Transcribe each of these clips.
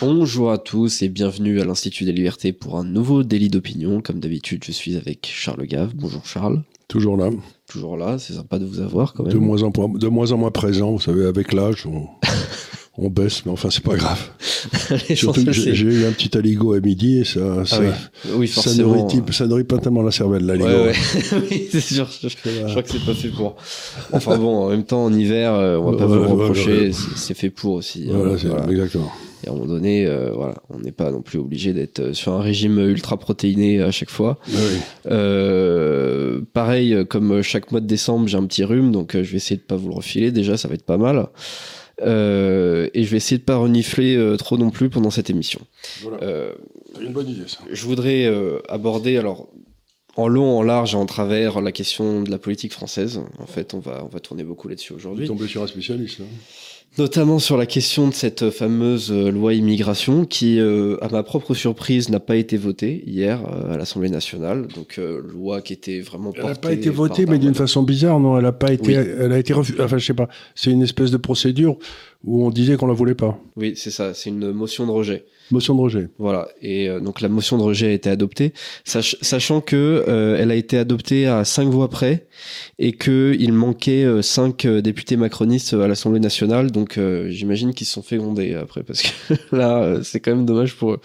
Bonjour à tous et bienvenue à l'Institut des Libertés pour un nouveau délit d'opinion. Comme d'habitude, je suis avec Charles Gave. Bonjour Charles. Toujours là. Toujours là, c'est sympa de vous avoir quand même. De moins en, de moins, en moins présent, vous savez, avec l'âge, on, on, baisse, mais enfin, c'est pas grave. Surtout que j'ai eu un petit aligot à midi et ça, ça, ah oui. ça, nourrit, ça, nourrit, pas tellement la cervelle, l'aligot. Ouais, oui, c'est sûr. Je, crois que c'est pas fait pour. Enfin bon, en même temps, en hiver, euh, on va pas vous le reprocher, c'est fait pour aussi. Hein, voilà, voilà. exactement. Et à un moment donné, euh, voilà, on n'est pas non plus obligé d'être euh, sur un régime ultra protéiné à chaque fois. Euh, pareil, comme chaque mois de décembre, j'ai un petit rhume, donc je vais essayer de pas vous le refiler. Déjà, ça va être pas mal. Euh, et je vais essayer de pas renifler trop non plus pendant cette émission. Voilà. une bonne idée ça. Je voudrais aborder alors en long, en large et en travers la question de la politique française. En fait, on va on va tourner beaucoup là-dessus aujourd'hui. Tomber sur un spécialiste. Là. Notamment sur la question de cette fameuse euh, loi immigration qui, euh, à ma propre surprise, n'a pas été votée hier euh, à l'Assemblée nationale. Donc, loi qui était vraiment Elle n'a pas été votée, mais d'une façon bizarre, non Elle a pas été, elle a été refusée. Enfin, je sais pas. C'est une espèce de procédure où on disait qu'on la voulait pas. Oui, c'est ça. C'est une motion de rejet. Motion de rejet. Voilà. Et euh, donc la motion de rejet a été adoptée, sachant que euh, elle a été adoptée à cinq voix près et que il manquait euh, cinq députés macronistes à l'Assemblée nationale. Donc j'imagine qu'ils se sont fait gronder après parce que là c'est quand même dommage pour eux.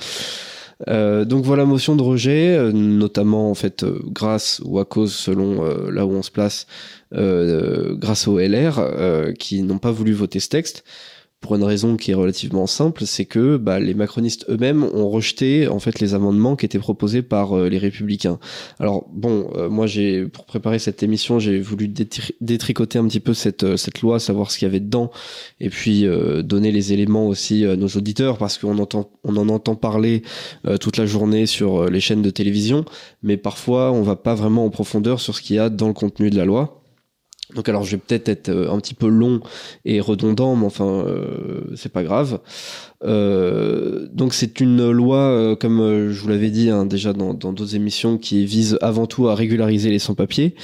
Donc voilà motion de rejet, notamment en fait grâce ou à cause selon là où on se place, grâce aux LR qui n'ont pas voulu voter ce texte pour une raison qui est relativement simple, c'est que bah, les macronistes eux-mêmes ont rejeté en fait les amendements qui étaient proposés par euh, les républicains. Alors bon, euh, moi j'ai pour préparer cette émission, j'ai voulu détricoter un petit peu cette euh, cette loi, savoir ce qu'il y avait dedans, et puis donner les éléments aussi à nos auditeurs parce qu'on entend on en entend parler toute la journée sur les chaînes de télévision, mais parfois on va pas vraiment en profondeur sur ce qu'il y a dans le contenu de la loi. Donc alors je vais peut-être être euh, un petit peu long et redondant, mais enfin euh, c'est pas grave. Euh, donc c'est une loi, euh, comme euh, je vous l'avais dit hein, déjà dans d'autres émissions, qui vise avant tout à régulariser les sans-papiers.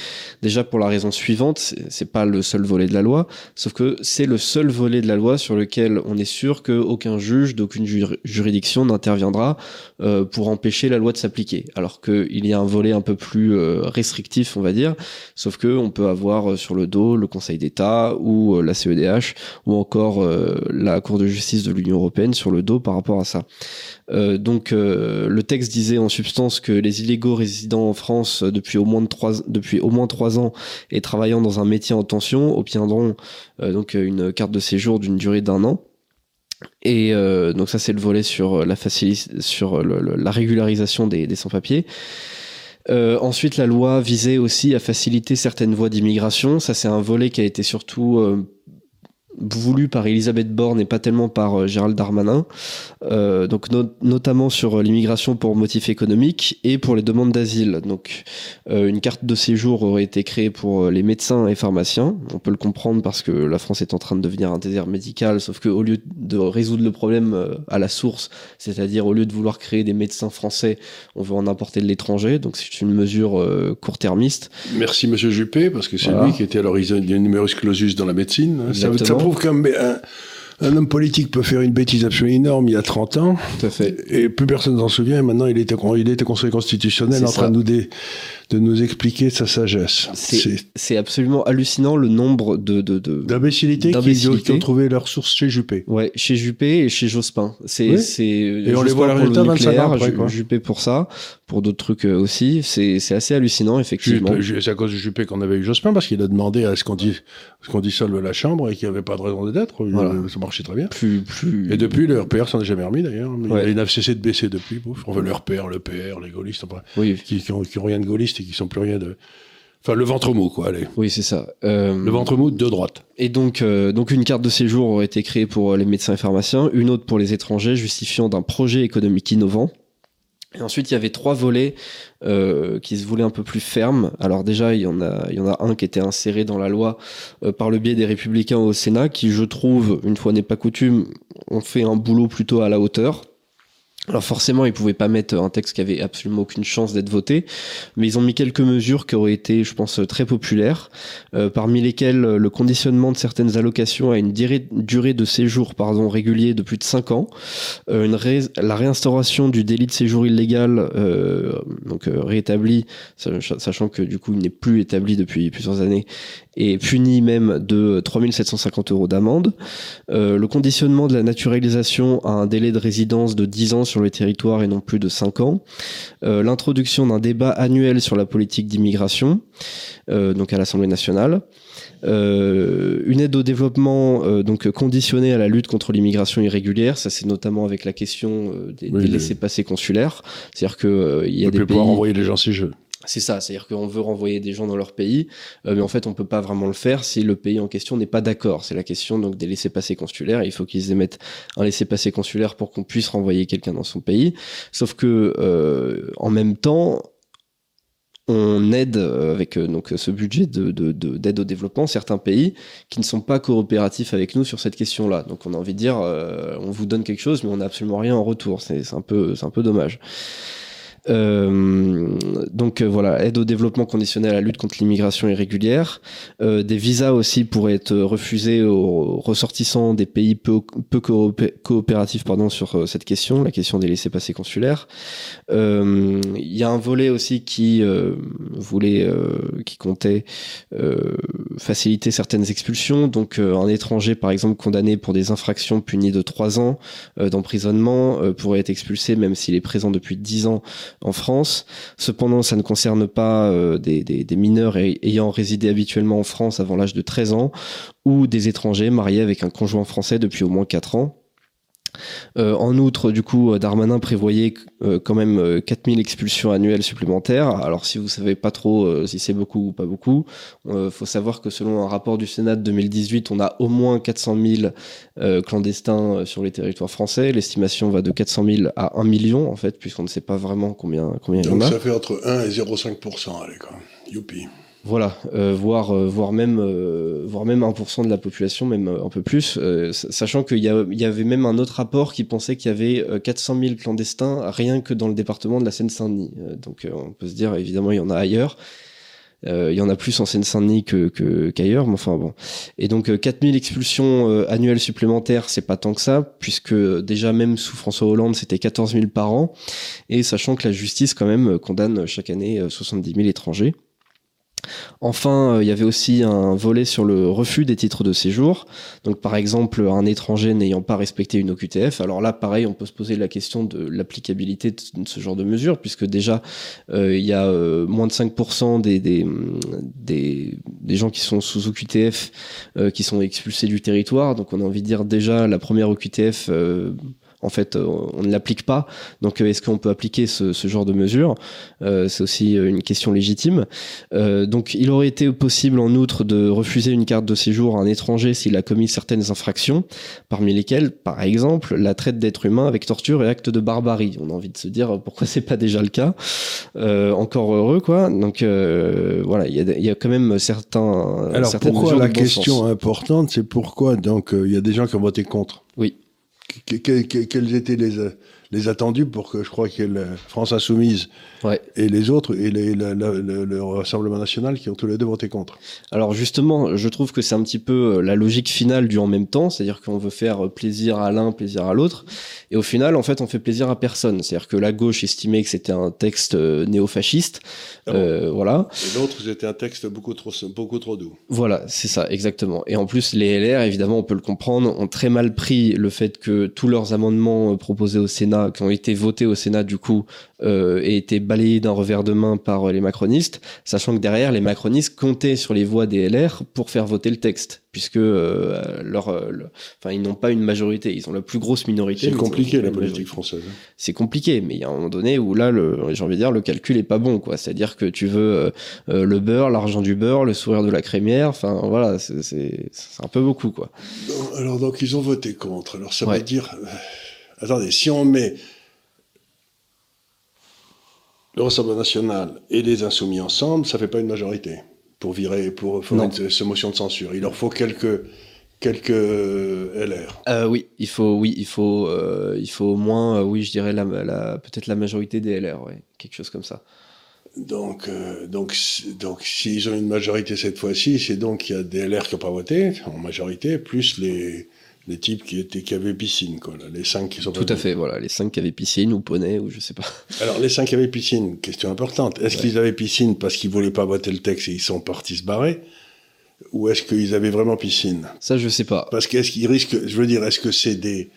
Déjà pour la raison suivante, c'est pas le seul volet de la loi, sauf que c'est le seul volet de la loi sur lequel on est sûr qu'aucun juge d'aucune juridiction n'interviendra pour empêcher la loi de s'appliquer. Alors qu'il y a un volet un peu plus restrictif, on va dire, sauf que on peut avoir sur le dos le Conseil d'État ou la CEDH ou encore la Cour de justice de l'Union européenne sur le dos par rapport à ça. Euh, donc euh, le texte disait en substance que les illégaux résidant en France depuis au moins trois depuis au moins trois ans et travaillant dans un métier en tension obtiendront euh, donc une carte de séjour d'une durée d'un an. Et donc ça c'est le volet sur la sur la régularisation des, des sans-papiers. ensuite, la loi visait aussi à faciliter certaines voies d'immigration. Ça, c'est un volet qui a été surtout voulu par Elisabeth Borne et pas tellement par euh, Gérald Darmanin, euh, donc notamment sur euh, l'immigration pour motif économique et pour les demandes d'asile. Donc une carte de séjour aurait été créée pour les médecins et pharmaciens. On peut le comprendre parce que la France est en train de devenir un désert médical, sauf que au lieu de résoudre le problème à la source, c'est-à-dire au lieu de vouloir créer des médecins français, on veut en importer de l'étranger. Donc c'est une mesure court-termiste. Merci Monsieur Juppé parce que c'est lui qui était à l'origine du numerus clausus dans la médecine. Ça, ça prouve qu'un un, un, homme politique peut faire une bêtise absolument énorme il y a 30 ans. Tout à fait. Et plus personne s'en souvient. Et maintenant, il était, il était conseiller constitutionnel en train de nous, dé, de nous expliquer sa sagesse. C'est absolument hallucinant le nombre de d'imbécilités qui, qui, ont trouvé leur source chez Juppé. Ouais, chez Juppé et chez Jospin. C'est c'est et on les voit le résultat 25 ans après, quoi. Juppé pour ça, pour d'autres trucs euh, aussi. C'est c'est assez hallucinant effectivement. C'est à cause de Juppé qu'on avait eu Jospin parce qu'il a demandé à ce qu'on dit ce qu'on dissolve la chambre et qu'il n'y avait pas de raison d'être. Voilà. Ça marchait très bien. Plus plus. Et depuis le RPR s'en est jamais remis d'ailleurs. Il n'a cessé de baisser depuis. On veut le RPR, le PR, les gaullistes, oui. qui, qui, ont, qui ont rien de gaulliste et qui sont plus rien de. Enfin, le ventre mou, quoi, allez. Oui, c'est ça. Euh... Le ventre mou de droite. Et donc, euh, donc une carte de séjour aurait été créée pour les médecins et pharmaciens, une autre pour les étrangers, justifiant d'un projet économique innovant. Et ensuite, il y avait trois volets euh, qui se voulaient un peu plus fermes. Alors déjà, il y en a, il y en a un qui était inséré dans la loi euh, par le biais des Républicains au Sénat, qui, je trouve, une fois n'est pas coutume, ont fait un boulot plutôt à la hauteur. Alors forcément, ils pouvaient pas mettre un texte qui avait absolument aucune chance d'être voté, mais ils ont mis quelques mesures qui auraient été, je pense, très populaires, euh, parmi lesquelles euh, le conditionnement de certaines allocations à une durée, de séjour pardon, régulier de plus de 5 ans, euh, la réinstauration du délit de séjour illégal, donc réétabli, sachant que du coup il n'est plus établi depuis plusieurs années, et puni même de 3750 euros d'amende, le conditionnement de la naturalisation à un délai de résidence de 10 ans sur le territoire et non plus de 5 ans, euh, l'introduction d'un débat annuel sur la politique d'immigration, euh, donc à l'Assemblée nationale, euh, une aide au développement donc conditionnée à la lutte contre l'immigration irrégulière, ça c'est notamment avec la question des, laissés-passer consulaires, c'est-à-dire que il y a des pays... pouvoir envoyer les gens ces jeux. C'est ça, c'est-à-dire qu'on veut renvoyer des gens dans leur pays, euh, mais en fait on peut pas vraiment le faire si le pays en question n'est pas d'accord. C'est la question donc des laissés-passer consulaires. Il faut qu'ils émettent un laissez-passer consulaire pour qu'on puisse renvoyer quelqu'un dans son pays. Sauf que euh, en même temps, on aide euh, avec donc ce budget de, d'aide au développement certains pays qui ne sont pas coopératifs avec nous sur cette question-là. Donc on a envie de dire, on vous donne quelque chose, mais on n'a absolument rien en retour. C'est un peu, c'est un peu dommage. Euh, donc euh, voilà, aide au développement conditionnel à la lutte contre l'immigration irrégulière. Euh, des visas aussi pourraient être refusés aux ressortissants des pays peu, coopératifs pardon, sur cette question, la question des laissés-passer consulaires. Il y a un volet aussi qui voulait, qui comptait faciliter certaines expulsions. Donc un étranger, par exemple, condamné pour des infractions punies de 3 ans d'emprisonnement pourrait être expulsé même s'il est présent depuis 10 ans en France. Cependant, ça ne concerne pas euh, des, mineurs ayant résidé habituellement en France avant l'âge de 13 ans ou des étrangers mariés avec un conjoint français depuis au moins 4 ans. Euh, en outre, du coup, euh, Darmanin prévoyait euh, quand même 4000 expulsions annuelles supplémentaires. Alors, si vous savez pas trop si c'est beaucoup ou pas beaucoup, il faut savoir que selon un rapport du Sénat de 2018, on a au moins 400 000 clandestins sur les territoires français. L'estimation va de 400 000 à 1 million, en fait, puisqu'on ne sait pas vraiment combien, combien il y en a. Donc, ça fait entre 1 et 0,5%, allez, quoi. Youpi. Voilà, euh, voire, euh, voire, même, euh, voire même 1% de la population, même un peu plus, sachant qu'il y, y, avait même un autre rapport qui pensait qu'il y avait 400 000 clandestins rien que dans le département de la Seine-Saint-Denis. donc on peut se dire, évidemment, il y en a ailleurs. il y en a plus en Seine-Saint-Denis que, qu'ailleurs, mais enfin bon. Et donc 4000 expulsions annuelles supplémentaires, c'est pas tant que ça, puisque déjà même sous François Hollande, c'était 14 000 par an, et sachant que la justice quand même condamne chaque année 70 000 étrangers. Enfin, euh, il y avait aussi un volet sur le refus des titres de séjour. Donc, par exemple, un étranger n'ayant pas respecté une OQTF. Alors là, pareil, on peut se poser la question de l'applicabilité de ce genre de mesure, puisque déjà, euh, il y a euh, moins de 5% des, gens qui sont sous OQTF qui sont expulsés du territoire. Donc, on a envie de dire déjà, la première OQTF en fait, euh, on ne l'applique pas. Donc, euh, est-ce qu'on peut appliquer ce, genre de mesures euh, C'est aussi une question légitime. donc, il aurait été possible, en outre, de refuser une carte de séjour à un étranger s'il a commis certaines infractions, parmi lesquelles, par exemple, la traite d'êtres humains avec torture et actes de barbarie. On a envie de se dire pourquoi c'est pas déjà le cas? encore heureux, quoi. Donc, voilà, il y a, quand même certains. Alors, pourquoi la question importante, c'est pourquoi donc il y a des gens qui ont voté contre? Oui quels étaient les, les attendus pour que je crois que la France Insoumise et les autres, et les, le Rassemblement National qui ont tous les deux voté contre. Alors justement, je trouve que c'est un petit peu euh, la logique finale du en même temps, c'est-à-dire qu'on veut faire plaisir à l'un, plaisir à l'autre, et au final, en fait, on fait plaisir à personne. C'est-à-dire que la gauche estimait que c'était un texte euh, néofasciste, ah euh, voilà. Et l'autre, c'était un texte beaucoup trop, beaucoup trop doux. Voilà, c'est ça, exactement. Et en plus, les LR, évidemment, on peut le comprendre, ont très mal pris le fait que tous leurs amendements proposés au Sénat, qui ont été votés au Sénat, du coup, euh, et été balayé d'un revers de main par les macronistes, sachant que derrière, les macronistes comptaient sur les voix des LR pour faire voter le texte, puisque euh, leur, euh, enfin, ils n'ont pas une majorité, ils ont la plus grosse minorité. C'est compliqué la politique française. C'est compliqué, mais il y a un moment donné où là, j'ai envie de dire, le calcul est pas bon, quoi. C'est-à-dire que tu veux le beurre, l'argent du beurre, le sourire de la crémière, enfin voilà, c'est un peu beaucoup, quoi. alors donc ils ont voté contre. Alors ça veut dire, attendez, si on met le Rassemblement national et les Insoumis ensemble, ça fait pas une majorité pour virer, pour faire cette motion de censure. Il leur faut quelques, quelques LR. Euh, oui, il faut, oui, il faut, euh, il faut au moins, euh, oui, je dirais la, peut-être la majorité des LR, ouais, quelque chose comme ça. Donc, donc, donc, s'ils ont une majorité cette fois-ci, c'est donc qu'il y a des LR qui n'ont pas voté en majorité, plus les les types qui étaient qui avaient piscine, quoi, les cinq qui sont. Tout à fait, voilà, les cinq qui avaient piscine ou poney ou je sais pas. Alors les cinq qui avaient piscine, question importante. Est-ce qu'ils avaient piscine parce qu'ils voulaient pas voter le texte et ils sont partis se barrer? ou est-ce qu'ils avaient vraiment piscine? Ça, je sais pas. Parce qu'est-ce qu'ils risquent Je veux dire, est-ce que c'est des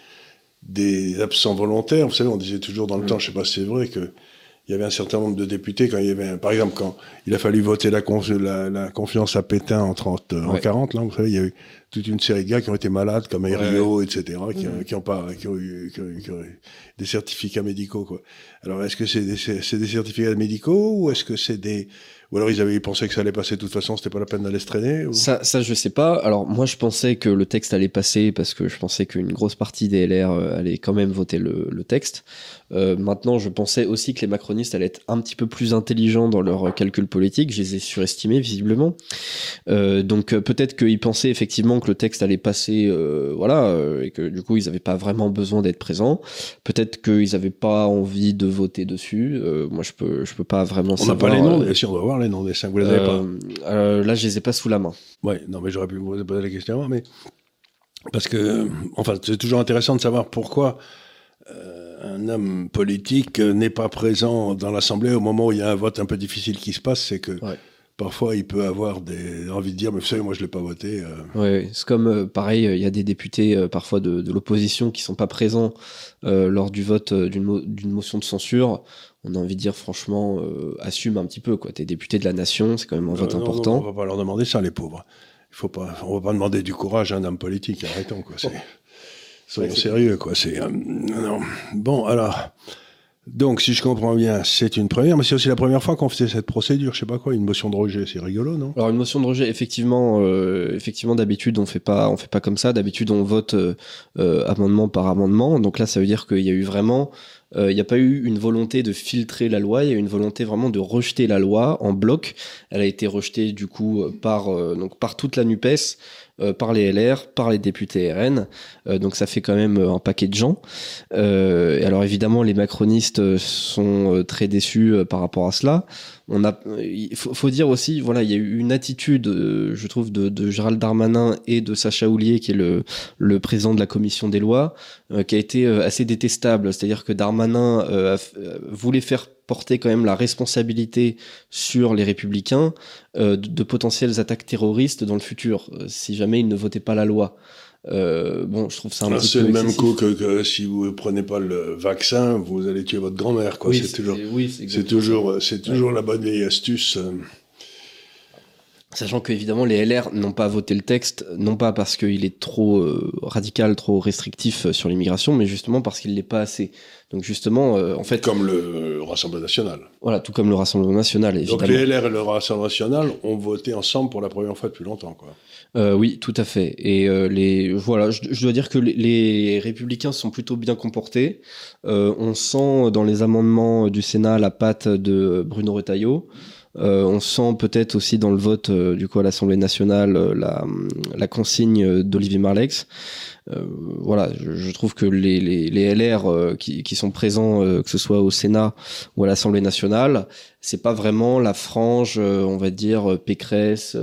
des absents volontaires? Vous savez, on disait toujours dans le temps, je sais pas si c'est vrai que il y avait un certain nombre de députés quand il y avait, par exemple, quand il a fallu voter la, la, confiance à Pétain en 30, en 40, là, vous savez, il y a eu toute une série de gars qui ont été malades, comme Herriot, etc., qui, ont pas, qui ont eu, des certificats médicaux, quoi. Alors, est-ce que c'est des, des certificats médicaux ou est-ce que c'est des, ou alors ils avaient pensé que ça allait passer de toute façon, c'était pas la peine d'aller se traîner Ça, ça, je sais pas. Alors moi, je pensais que le texte allait passer parce que je pensais qu'une grosse partie des LR euh, allait quand même voter le, le texte. Euh, maintenant, je pensais aussi que les macronistes allaient être un petit peu plus intelligents dans leurs calculs politiques. Je les ai surestimés visiblement. Euh, donc euh, peut-être qu'ils pensaient effectivement que le texte allait passer, euh, voilà, euh, et que du coup ils n'avaient pas vraiment besoin d'être présents. Peut-être qu'ils n'avaient pas envie de voter dessus. moi, je peux, je peux pas vraiment. On n'a pas les noms. si on doit voir les noms des cinq, vous les avez pas. là, je les ai pas sous la main. Ouais, non, mais j'aurais pu vous poser la question, mais parce que, enfin, c'est toujours intéressant de savoir pourquoi un homme politique n'est pas présent dans l'Assemblée au moment où il y a un vote un peu difficile qui se passe, c'est que parfois il peut avoir des envie de dire mais vous savez moi je l'ai pas voté. Euh. Oui, c'est comme euh, pareil, il y a des députés euh, parfois de, l'opposition qui sont pas présents lors du vote d'une motion de censure. On a envie de dire franchement assume un petit peu quoi. T'es député de la nation, c'est quand même un vote important. on va pas leur demander ça les pauvres. Il faut pas, on va pas demander du courage à un homme politique. Arrêtons quoi. Soyons sérieux, quoi. C'est euh, non. Bon, alors. Donc, si je comprends bien, c'est une première, mais c'est aussi la première fois qu'on faisait cette procédure. Je sais pas quoi, une motion de rejet, c'est rigolo, non? Alors une motion de rejet, effectivement, euh, effectivement, d'habitude on fait pas, on fait pas comme ça. D'habitude on vote euh, amendement par amendement. Donc là, ça veut dire qu'il y a eu vraiment, il n'y a pas eu une volonté de filtrer la loi, il y a eu une volonté vraiment de rejeter la loi en bloc. Elle a été rejetée du coup par donc par toute la Nupes. Euh, par les LR, par les députés RN. Euh, donc ça fait quand même euh, un paquet de gens. et alors évidemment, les macronistes sont très déçus par rapport à cela. On a, il faut, dire aussi, voilà, il y a eu une attitude, je trouve, de, Gérald Darmanin et de Sacha Houlier, qui est le, le président de la commission des lois, qui a été assez détestable. C'est-à-dire que Darmanin voulait faire porter quand même la responsabilité sur les républicains euh, de, potentielles attaques terroristes dans le futur, euh, si jamais ils ne votaient pas la loi. Euh, bon, je trouve ça un petit peu. C'est le même coup que, si vous ne prenez pas le vaccin, vous allez tuer votre grand-mère. Quoi. c'est toujours, c'est toujours, c'est toujours la bonne vieille astuce. Sachant que évidemment les LR n'ont pas voté le texte, non pas parce qu'il est trop euh, radical, trop restrictif euh, sur l'immigration, mais justement parce qu'il l'est pas assez. Donc justement, euh, en fait, comme le Rassemblement national. Voilà, tout comme le Rassemblement national. Évidemment. Donc les LR et le Rassemblement national ont voté ensemble pour la première fois depuis longtemps, quoi. Euh, oui, tout à fait. Et les voilà, je, dois dire que les, les, républicains sont plutôt bien comportés. on sent dans les amendements du Sénat la patte de Bruno Retailleau. Euh, on sent peut-être aussi dans le vote euh, du coup à l'Assemblée nationale euh, la, la, consigne d'Olivier Marlex. voilà, je, trouve que les, les, les LR qui, qui, sont présents, que ce soit au Sénat ou à l'Assemblée nationale, c'est pas vraiment la frange, on va dire Pécresse,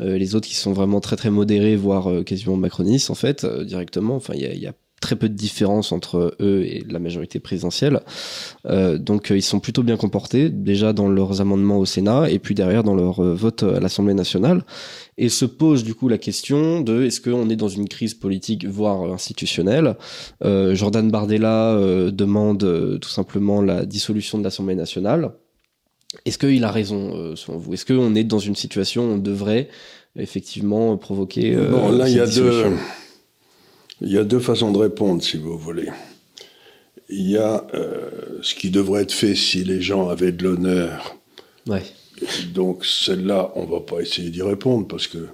les autres qui sont vraiment très très modérés, voire quasiment macronistes en fait directement. Enfin, il y a, y a très peu de différence entre eux et la majorité présidentielle. Euh, donc euh, ils sont plutôt bien comportés, déjà dans leurs amendements au Sénat et puis derrière dans leur euh, vote à l'Assemblée nationale. Et se pose du coup la question de est-ce qu'on est dans une crise politique, voire institutionnelle? Jordan Bardella demande tout simplement la dissolution de l'Assemblée nationale. Est-ce qu'il a raison selon vous? Est-ce qu'on est dans une situation où on devrait effectivement provoquer... bon, là il y a deux il y a deux façons de répondre, si vous voulez. Il y a euh, ce qui devrait être fait si les gens avaient de l'honneur. Ouais. Donc celle-là, on va pas essayer d'y répondre parce que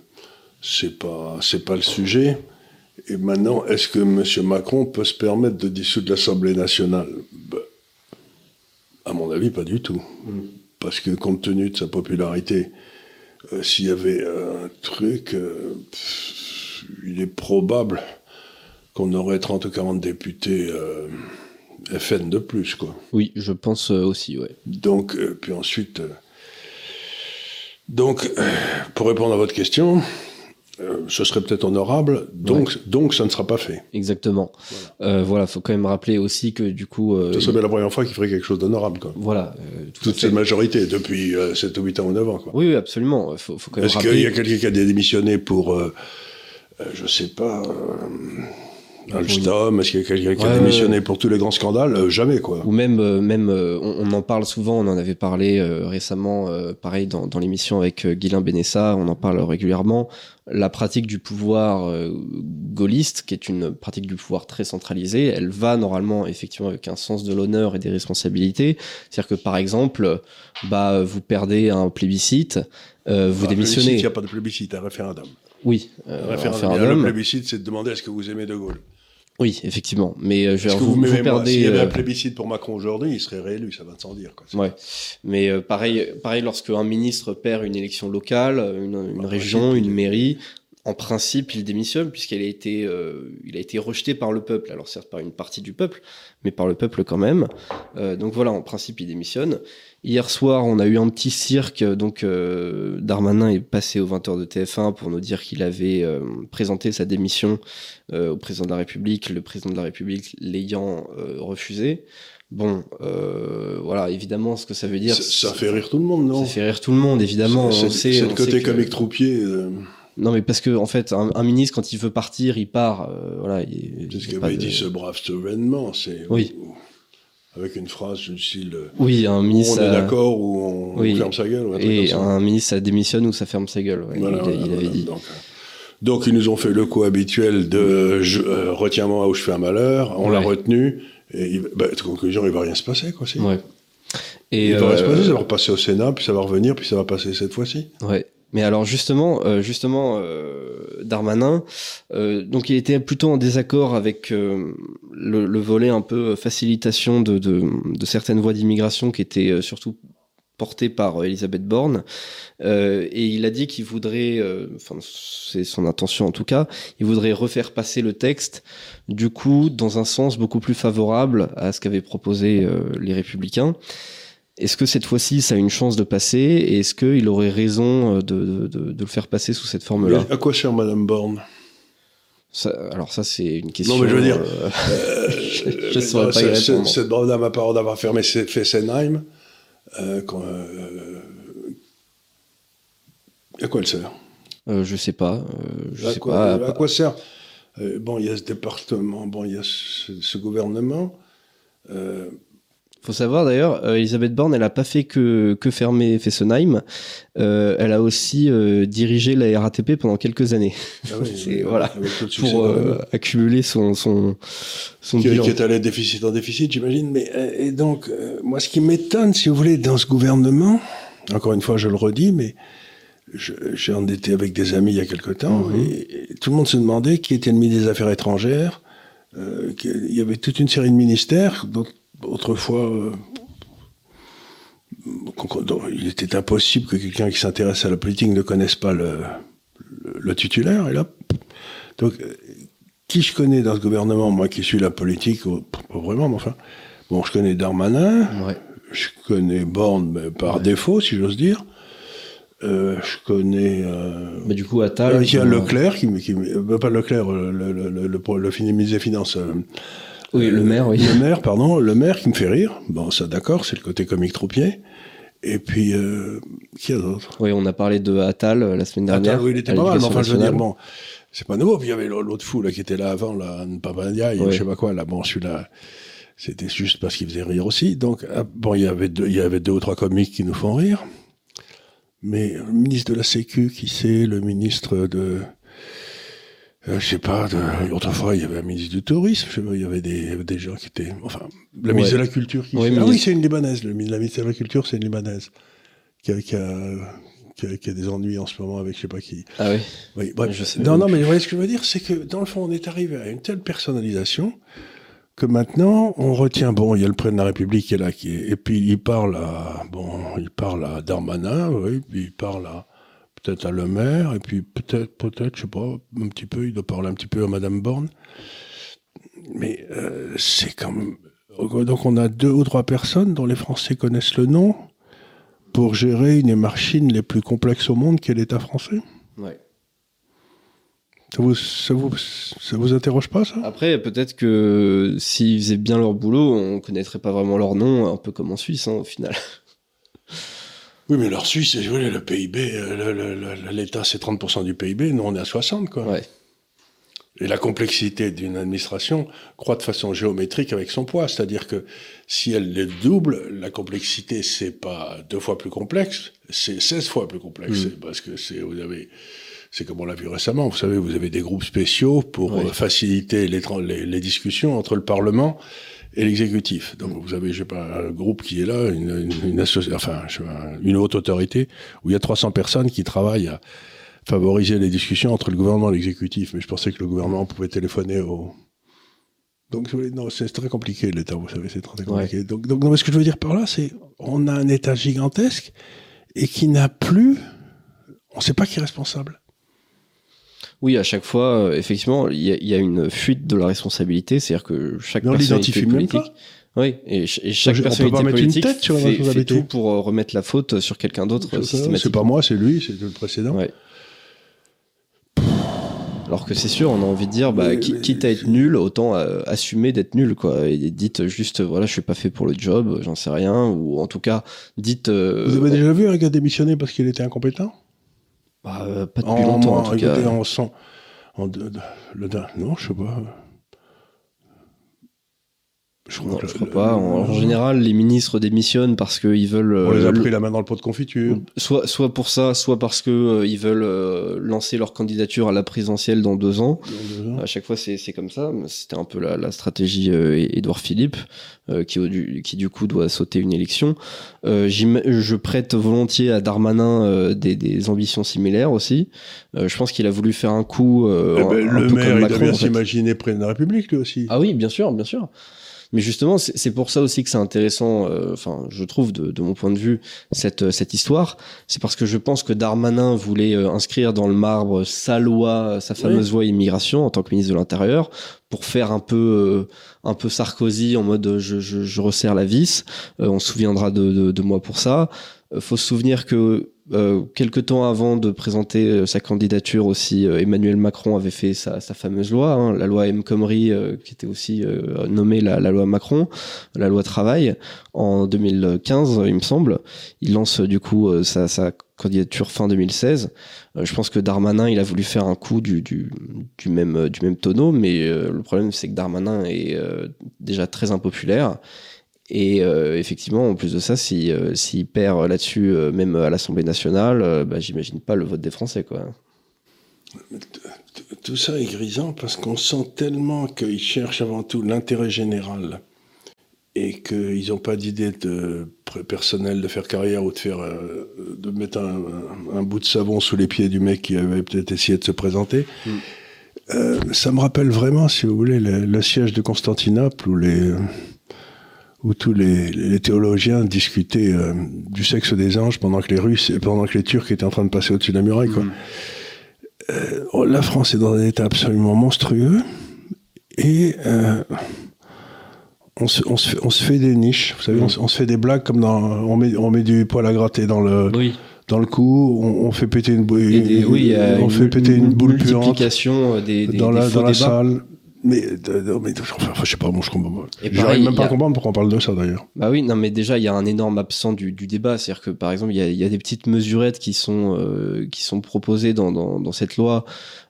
c'est pas c'est pas le sujet. Et maintenant, est-ce que M. Macron peut se permettre de dissoudre l'Assemblée nationale? Ben, À mon avis, pas du tout. Mm. Parce que compte tenu de sa popularité, euh, s'il y avait un truc, euh, il est probable qu'on aurait 30 ou 40 députés euh, FN de plus, quoi. Oui, je pense euh, aussi, ouais. Donc, euh, puis ensuite. euh, donc, euh, pour répondre à votre question, euh, ce serait peut-être honorable, donc, donc ça ne sera pas fait. Exactement. Euh, voilà, faut quand même rappeler aussi que du coup, euh, Ce serait la première fois qu'il ferait quelque chose d'honorable, quoi. voilà, euh, tout Toute cette majorité, depuis euh, 7 ou 8 ans ou 9 ans, quoi. Oui, oui, absolument. Faut, Est-ce qu'il y a quelqu'un qui a démissionné pour, euh, euh, je sais pas, euh, Alstom Est-ce qu'il y a quelqu'un qui a ouais, démissionné pour tous les grands scandales Euh, Jamais, quoi. Ou même, euh, même, euh, on, on en parle souvent. On en avait parlé euh, récemment, euh, pareil dans, dans l'émission avec Guylain Benessa. On en parle régulièrement. La pratique du pouvoir gaulliste, qui est une pratique du pouvoir très centralisée, elle va normalement effectivement avec un sens de l'honneur et des responsabilités. C'est-à-dire que par exemple, bah vous perdez un plébiscite, vous Enfin, démissionnez. Il n'y a pas de plébiscite, un référendum. Oui, euh, référendum. référendum. Le plébiscite, c'est de demander est-ce que vous aimez De Gaulle. Oui, effectivement. Mais euh, je que vous, vous, vous m'aimez moi perdez. S'il y avait euh, un plébiscite pour Macron aujourd'hui, il serait réélu, ça va sans dire. Quoi. Ouais, mais euh, pareil, pareil lorsque un ministre perd une élection locale, une, région, une il- mairie, en principe, il démissionne puisqu'il a été, euh, il a été rejeté par le peuple. Alors certes par une partie du peuple, mais par le peuple quand même. Euh, donc voilà, en principe, il démissionne. Hier soir, on a eu un petit cirque. Donc euh, Darmanin est passé aux 20h de TF1 pour nous dire qu'il avait euh, présenté sa démission euh, au président de la République, le président de la République l'ayant euh, refusé. Bon, euh, voilà, évidemment, ce que ça veut dire. Ça, ça fait rire tout le monde, non? Ça fait rire tout le monde, évidemment. C'est le côté sait que- comique troupier. euh, Non, mais parce que en fait, un, un ministre quand il veut partir, il part. euh, voilà. il- de- dit ce brave souverainement. C'est Oui. Avec une phrase du style euh, Oui, un on ministre. est ça- d'accord ou on, Oui. on ferme sa gueule. ou un truc Et ça. un ministre, ça démissionne ou ça ferme sa gueule. ouais, Voilà, il, voilà, il avait voilà. dit. Donc, euh, donc, ils nous ont fait le coup habituel de euh, je- euh, retiens-moi ou je fais un malheur. On l'a retenu. Et il, bah, conclusion, il va rien se passer. Quoi. Ouais. Et il va rien se passer, ça va repasser au Sénat, puis ça va revenir, puis ça va passer cette fois-ci. Ouais. Mais alors justement, euh, justement, euh, Darmanin, euh, donc il était plutôt en désaccord avec euh, le, le volet un peu facilitation de, de, de certaines voies d'immigration qui étaient euh, surtout portées par euh, Elisabeth Borne. Euh, et il a dit qu'il voudrait, euh, enfin c'est son intention en tout cas, il voudrait refaire passer le texte, du coup, dans un sens beaucoup plus favorable à ce qu'avaient proposé euh, les Républicains. Est-ce que cette fois-ci, ça a une chance de passer Et est-ce qu'il aurait raison euh, de, de, de le faire passer sous cette forme-là? À quoi sert Madame Borne? Ça- Alors ça, c'est une question... Non, mais je veux dire, euh, Euh, je saurais pas y répondre. Cette brave dame, à part d'avoir fermé Fe- Fessenheim, euh, quand, à quoi elle sert? Je sais pas. je à sais quoi, pas. à quoi sert? Bon, il y a ce département, bon, il y a ce, ce gouvernement. Faut savoir d'ailleurs, euh, Elisabeth Borne, elle n'a pas fait que, que fermer Fessenheim. Euh, elle a aussi euh, dirigé la RATP pendant quelques années ah oui, voilà. pour euh, eu. accumuler son, son, son qui, bilan. qui est allé déficit en déficit, j'imagine. Mais euh, et donc, euh, moi, ce qui m'étonne, si vous voulez, dans ce gouvernement, encore une fois, je le redis, mais j'ai en été avec des amis il y a quelque temps, Mhm. et, et tout le monde se demandait qui était le ministre des Affaires étrangères. Euh, qu'il- il y avait toute une série de ministères, dont autrefois, euh, il était impossible que quelqu'un qui s'intéresse à la politique ne connaisse pas le, le, le titulaire. Et là, donc, euh, qui je connais dans ce gouvernement, moi qui suis la politique, oh, pas vraiment, mais enfin, bon, je connais Darmanin, Ouais. je connais Borne mais par défaut, si j'ose dire. Euh, je connais. Euh, Mais du coup, Attal... il y a euh, Leclerc, qui, euh, pas Leclerc, le, le, le, le, le, le ministre des Finances. euh, Oui, le maire, oui. Le maire, pardon, le maire qui me fait rire. Bon, ça d'accord, c'est le côté comique troupier. Et puis, euh, qui a d'autre? Oui, on a parlé de Attal euh, la semaine dernière. Attends, oui, il était pas mal, mais enfin, je veux dire, bon, c'est pas nouveau. Puis il y avait l'autre fou, là, qui était là avant, là, Papandia, Ouais. je sais pas quoi, là, bon, celui-là, c'était juste parce qu'il faisait rire aussi. Donc, ah, bon, il y avait deux, il y avait deux ou trois comiques qui nous font rire. Mais le ministre de la Sécu, qui c'est, le ministre de, euh, je sais pas, de, autrefois, il y avait un ministre du tourisme, je sais pas, il y avait des, des gens qui étaient, enfin, le ministre Ouais. de la Culture qui c'est- Ah oui, c'est une Libanaise, le la ministre de la Culture, c'est une Libanaise. Qui a, qui a, qui a, qui a des ennuis en ce moment avec je sais pas qui. Ah oui Oui, bref. Je sais non, non, mais vous voyez ce que je veux dire, c'est que dans le fond, on est arrivé à une telle personnalisation que maintenant, on retient, bon, il y a le président de la République qui est là, qui est, et puis il parle à, bon, il parle à Darmanin, oui, puis il parle à, peut-être à Le Maire, et puis peut-être, peut-être, je sais pas, un petit peu, il doit parler un petit peu à Madame Borne. Mais euh, c'est comme... Donc on a deux ou trois personnes dont les Français connaissent le nom pour gérer une des machines les plus complexes au monde qu'est l'État français. Ouais. Ça vous, ça vous, ça vous interroge pas, ça? Après, peut-être que s'ils faisaient bien leur boulot, on connaîtrait pas vraiment leur nom, un peu comme en Suisse, hein, au final. Oui, mais leur Suisse, vous voyez, le PIB, euh, l'État c'est 30% du PIB, nous on est à 60, quoi. Ouais. Et la complexité d'une administration croît de façon géométrique avec son poids. C'est-à-dire que si elle le double, la complexité, c'est pas deux fois plus complexe, c'est 16 fois plus complexe. Mm. C'est Parce que c'est, vous avez, c'est comme on l'a vu récemment, vous savez, vous avez des groupes spéciaux pour Oui. faciliter les, tra- les, les discussions entre le Parlement et l'exécutif. Donc vous avez, je sais pas, un groupe qui est là, une, une, une enfin, je sais pas, une haute autorité, où il y a 300 personnes qui travaillent à favoriser les discussions entre le gouvernement et l'exécutif. Mais je pensais que le gouvernement pouvait téléphoner au... Donc, non, c'est très compliqué, l'État, vous savez, c'est très compliqué. Donc, donc, non, mais ce que je veux dire par là, c'est on a un État gigantesque et qui n'a plus... On ne sait pas qui est responsable. Oui, à chaque fois, euh, effectivement, il y, a- il y a une fuite de la responsabilité, c'est-à-dire que chaque Mais on personnalité politique. Oui, et, ch- et chaque on peut pas personnalité mettre une politique tête sur la fait, fait tout pour euh, remettre la faute sur quelqu'un d'autre euh, C'est systématiquement. pas moi, c'est lui, c'est le précédent. Ouais. Alors que c'est sûr, on a envie de dire, bah, Mais- qui- mais- quitte à être nul, autant euh, assumer d'être nul, quoi. Et dites juste, voilà, je suis pas fait pour le job, j'en sais rien, ou en tout cas, dites. euh, Vous avez déjà vu un gars démissionner parce qu'il était incompétent? Bah, euh, pas depuis longtemps, en tout cas. écoutez, en en de- de- le da- non, je sais pas. Je Non, que je le- crois pas. En, général, les ministres démissionnent parce qu'ils veulent. On les euh, a le- pris la main dans le pot de confiture. Soit, soit pour ça, soit parce que euh, ils veulent euh, lancer leur candidature à la présidentielle dans deux ans. À chaque fois, c'est comme ça. C'était un peu la, la stratégie euh, Édouard Philippe, euh, qui, du, qui du coup doit sauter une élection. Euh, je prête volontiers à Darmanin euh, des, des ambitions similaires aussi. Euh, je pense qu'il a voulu faire un coup. euh, Eh ben, un le maire, il Macron, doit bien en fait. s'imaginer président de la République, lui aussi. Ah oui, bien sûr, bien sûr. Mais justement, c'est pour ça aussi que c'est intéressant, euh, enfin, je trouve, de, de mon point de vue, cette, cette histoire. C'est parce que je pense que Darmanin voulait euh, inscrire dans le marbre sa loi, sa fameuse loi immigration en tant que ministre de l'Intérieur, pour faire un peu, euh, un peu Sarkozy en mode euh, je, je, je resserre la vis. Euh, on se souviendra de, de, de moi pour ça. Euh, faut se souvenir que euh, quelque temps avant de présenter euh, sa candidature aussi, euh, Emmanuel Macron avait fait sa, fameuse loi, hein, la loi M. Khomri, euh, qui était aussi nommée la, loi Macron, la loi travail, en 2015, il me semble. Il lance du coup sa, candidature fin 2016. Euh, je pense que Darmanin, il a voulu faire un coup du, même, du même tonneau, mais le problème, c'est que Darmanin est déjà très impopulaire. Et euh, effectivement, en plus de ça, s'il si, euh, s'il perd là-dessus, euh, même à l'Assemblée nationale, euh, bah, j'imagine pas le vote des Français. Quoi. Tout ça est grisant parce qu'on sent tellement qu'ils cherchent avant tout l'intérêt général et qu'ils n'ont pas d'idée de personnel de faire carrière ou de faire euh, de mettre un, un, un, bout de savon sous les pieds du mec qui avait peut-être essayé de se présenter. Mm. Euh, ça me rappelle vraiment, si vous voulez, le, le siège de Constantinople où les où tous les, les théologiens discutaient euh, du sexe des anges pendant que les Russes et pendant que les Turcs étaient en train de passer au-dessus de la muraille. Quoi. Mm. Euh, la France est dans un état absolument monstrueux et euh, on se, on, se fait, on se, fait, des niches. Vous savez, mmh. on, on, se fait des blagues comme dans. On met, on met du poil à gratter dans le. Oui. Dans le cou, on, on fait péter une, boule, des, oui, on une, fait péter une, une boule puante des, des, dans la, dans salle. Mais, de, mais enfin, je sais pas, moi je comprends J'arrive même pas a... à comprendre pourquoi on parle de ça d'ailleurs. Bah oui, non, mais déjà il y a un énorme absent du, du débat, c'est-à-dire que par exemple il y a, y a, des petites mesurettes qui sont euh, qui sont proposées dans, dans, dans cette loi.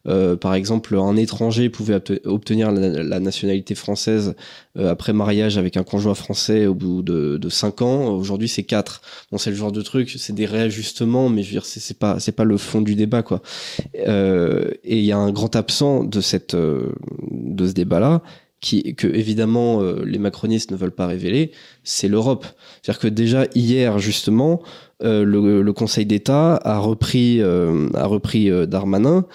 Euh, par exemple, un étranger pouvait obtenir la, nationalité française euh, après mariage avec un conjoint français au bout de, de 5 ans. Aujourd'hui, c'est 4. Bon, c'est le genre de truc, c'est des réajustements, mais je veux dire, c'est pas c'est pas le fond du débat, quoi. Euh, et il y a un grand absent de cette euh, de ce débat-là qui, que évidemment euh, les macronistes ne veulent pas révéler, c'est l'Europe. C'est-à-dire que déjà hier justement, euh, le, le, Conseil d'État a repris, euh, a repris euh, Darmanin,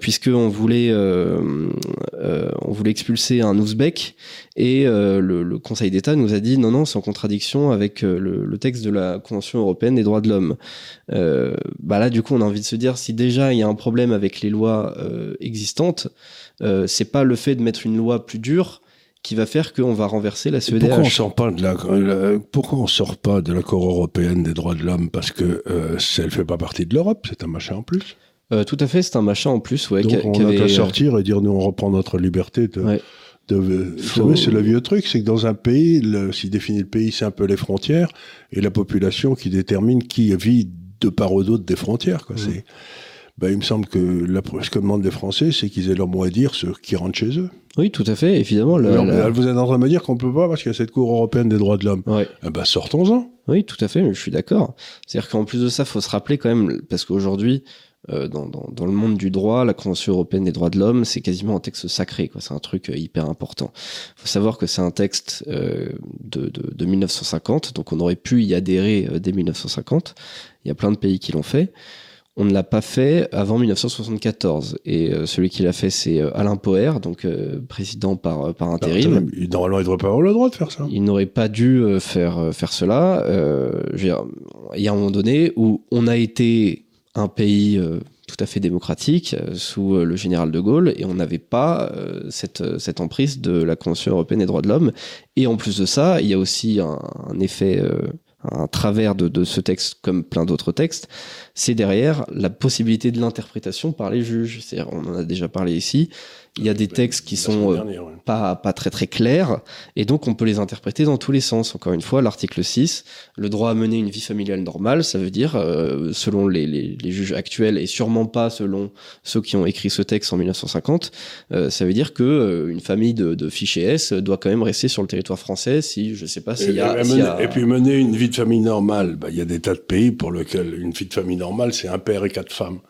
puisque on voulait, on voulait expulser un Ouzbek, et le, le, Conseil d'État nous a dit non, non, c'est en contradiction avec le, le, texte de la Convention européenne des droits de l'homme. bah là, du coup, on a envie de se dire si déjà il y a un problème avec les lois existantes, c'est pas le fait de mettre une loi plus dure qui va faire qu'on va renverser la CEDH. Pourquoi on sort pas de la, pourquoi on sort pas de l'accord européen des droits de l'homme parce que euh, elle fait pas partie de l'Europe, c'est un machin en plus? Euh, tout à fait, c'est un machin en plus, ouais. Donc on va euh, sortir et dire nous on reprend notre liberté de. savez, c'est le vieux truc, c'est que dans un pays, le, qui définit le pays, c'est un peu les frontières et la population qui détermine qui vit de part ou d'autre des frontières. Quoi. C'est ben, il me semble que la, ce que demandent les Français, c'est qu'ils aient leur mot à dire sur qui rentrent chez eux. Oui, tout à fait, évidemment. Le, Vous êtes en train de me dire qu'on peut pas parce qu'il y a cette Cour européenne des droits de l'homme. Ouais. Eh ben, sortons-en. Oui, tout à fait, je suis d'accord. C'est-à-dire qu'en plus de ça, faut se rappeler quand même, parce qu'aujourd'hui, euh, dans, dans, dans, le monde du droit, la Convention européenne des droits de l'homme, c'est quasiment un texte sacré. Quoi. C'est un truc euh, hyper important. Il faut savoir que c'est un texte euh, de, de, de, 1950, donc on aurait pu y adhérer dès 1950. Il y a plein de pays qui l'ont fait. On ne l'a pas fait avant 1974. Et euh, celui qui l'a fait, c'est euh, Alain Poher, donc euh, président par, par intérim. normalement, il ne devrait pas avoir le droit de faire ça. Il n'aurait pas dû faire, faire cela. il y a un moment donné où on a été un pays tout à fait démocratique sous le général de Gaulle et on n'avait pas cette, cette emprise de la Convention européenne des droits de l'homme. Et en plus de ça, il y a aussi un, un effet un travers de, de, ce texte comme plein d'autres textes, c'est derrière la possibilité de l'interprétation par les juges. On en a déjà parlé ici il y a des textes qui sont euh, pas, pas très très clairs, et donc on peut les interpréter dans tous les sens. Encore une fois, l'article 6, le droit à mener une vie familiale normale, ça veut dire, euh, selon les, les, les, juges actuels, et sûrement pas selon ceux qui ont écrit ce texte en 1950, euh, ça veut dire que une famille de, de, fichiers S doit quand même rester sur le territoire français si, je sais pas, s'il y, a, y a... Et puis mener une vie de famille normale, bah, il y a des tas de pays pour lesquels une vie de famille normale, c'est un père et quatre femmes.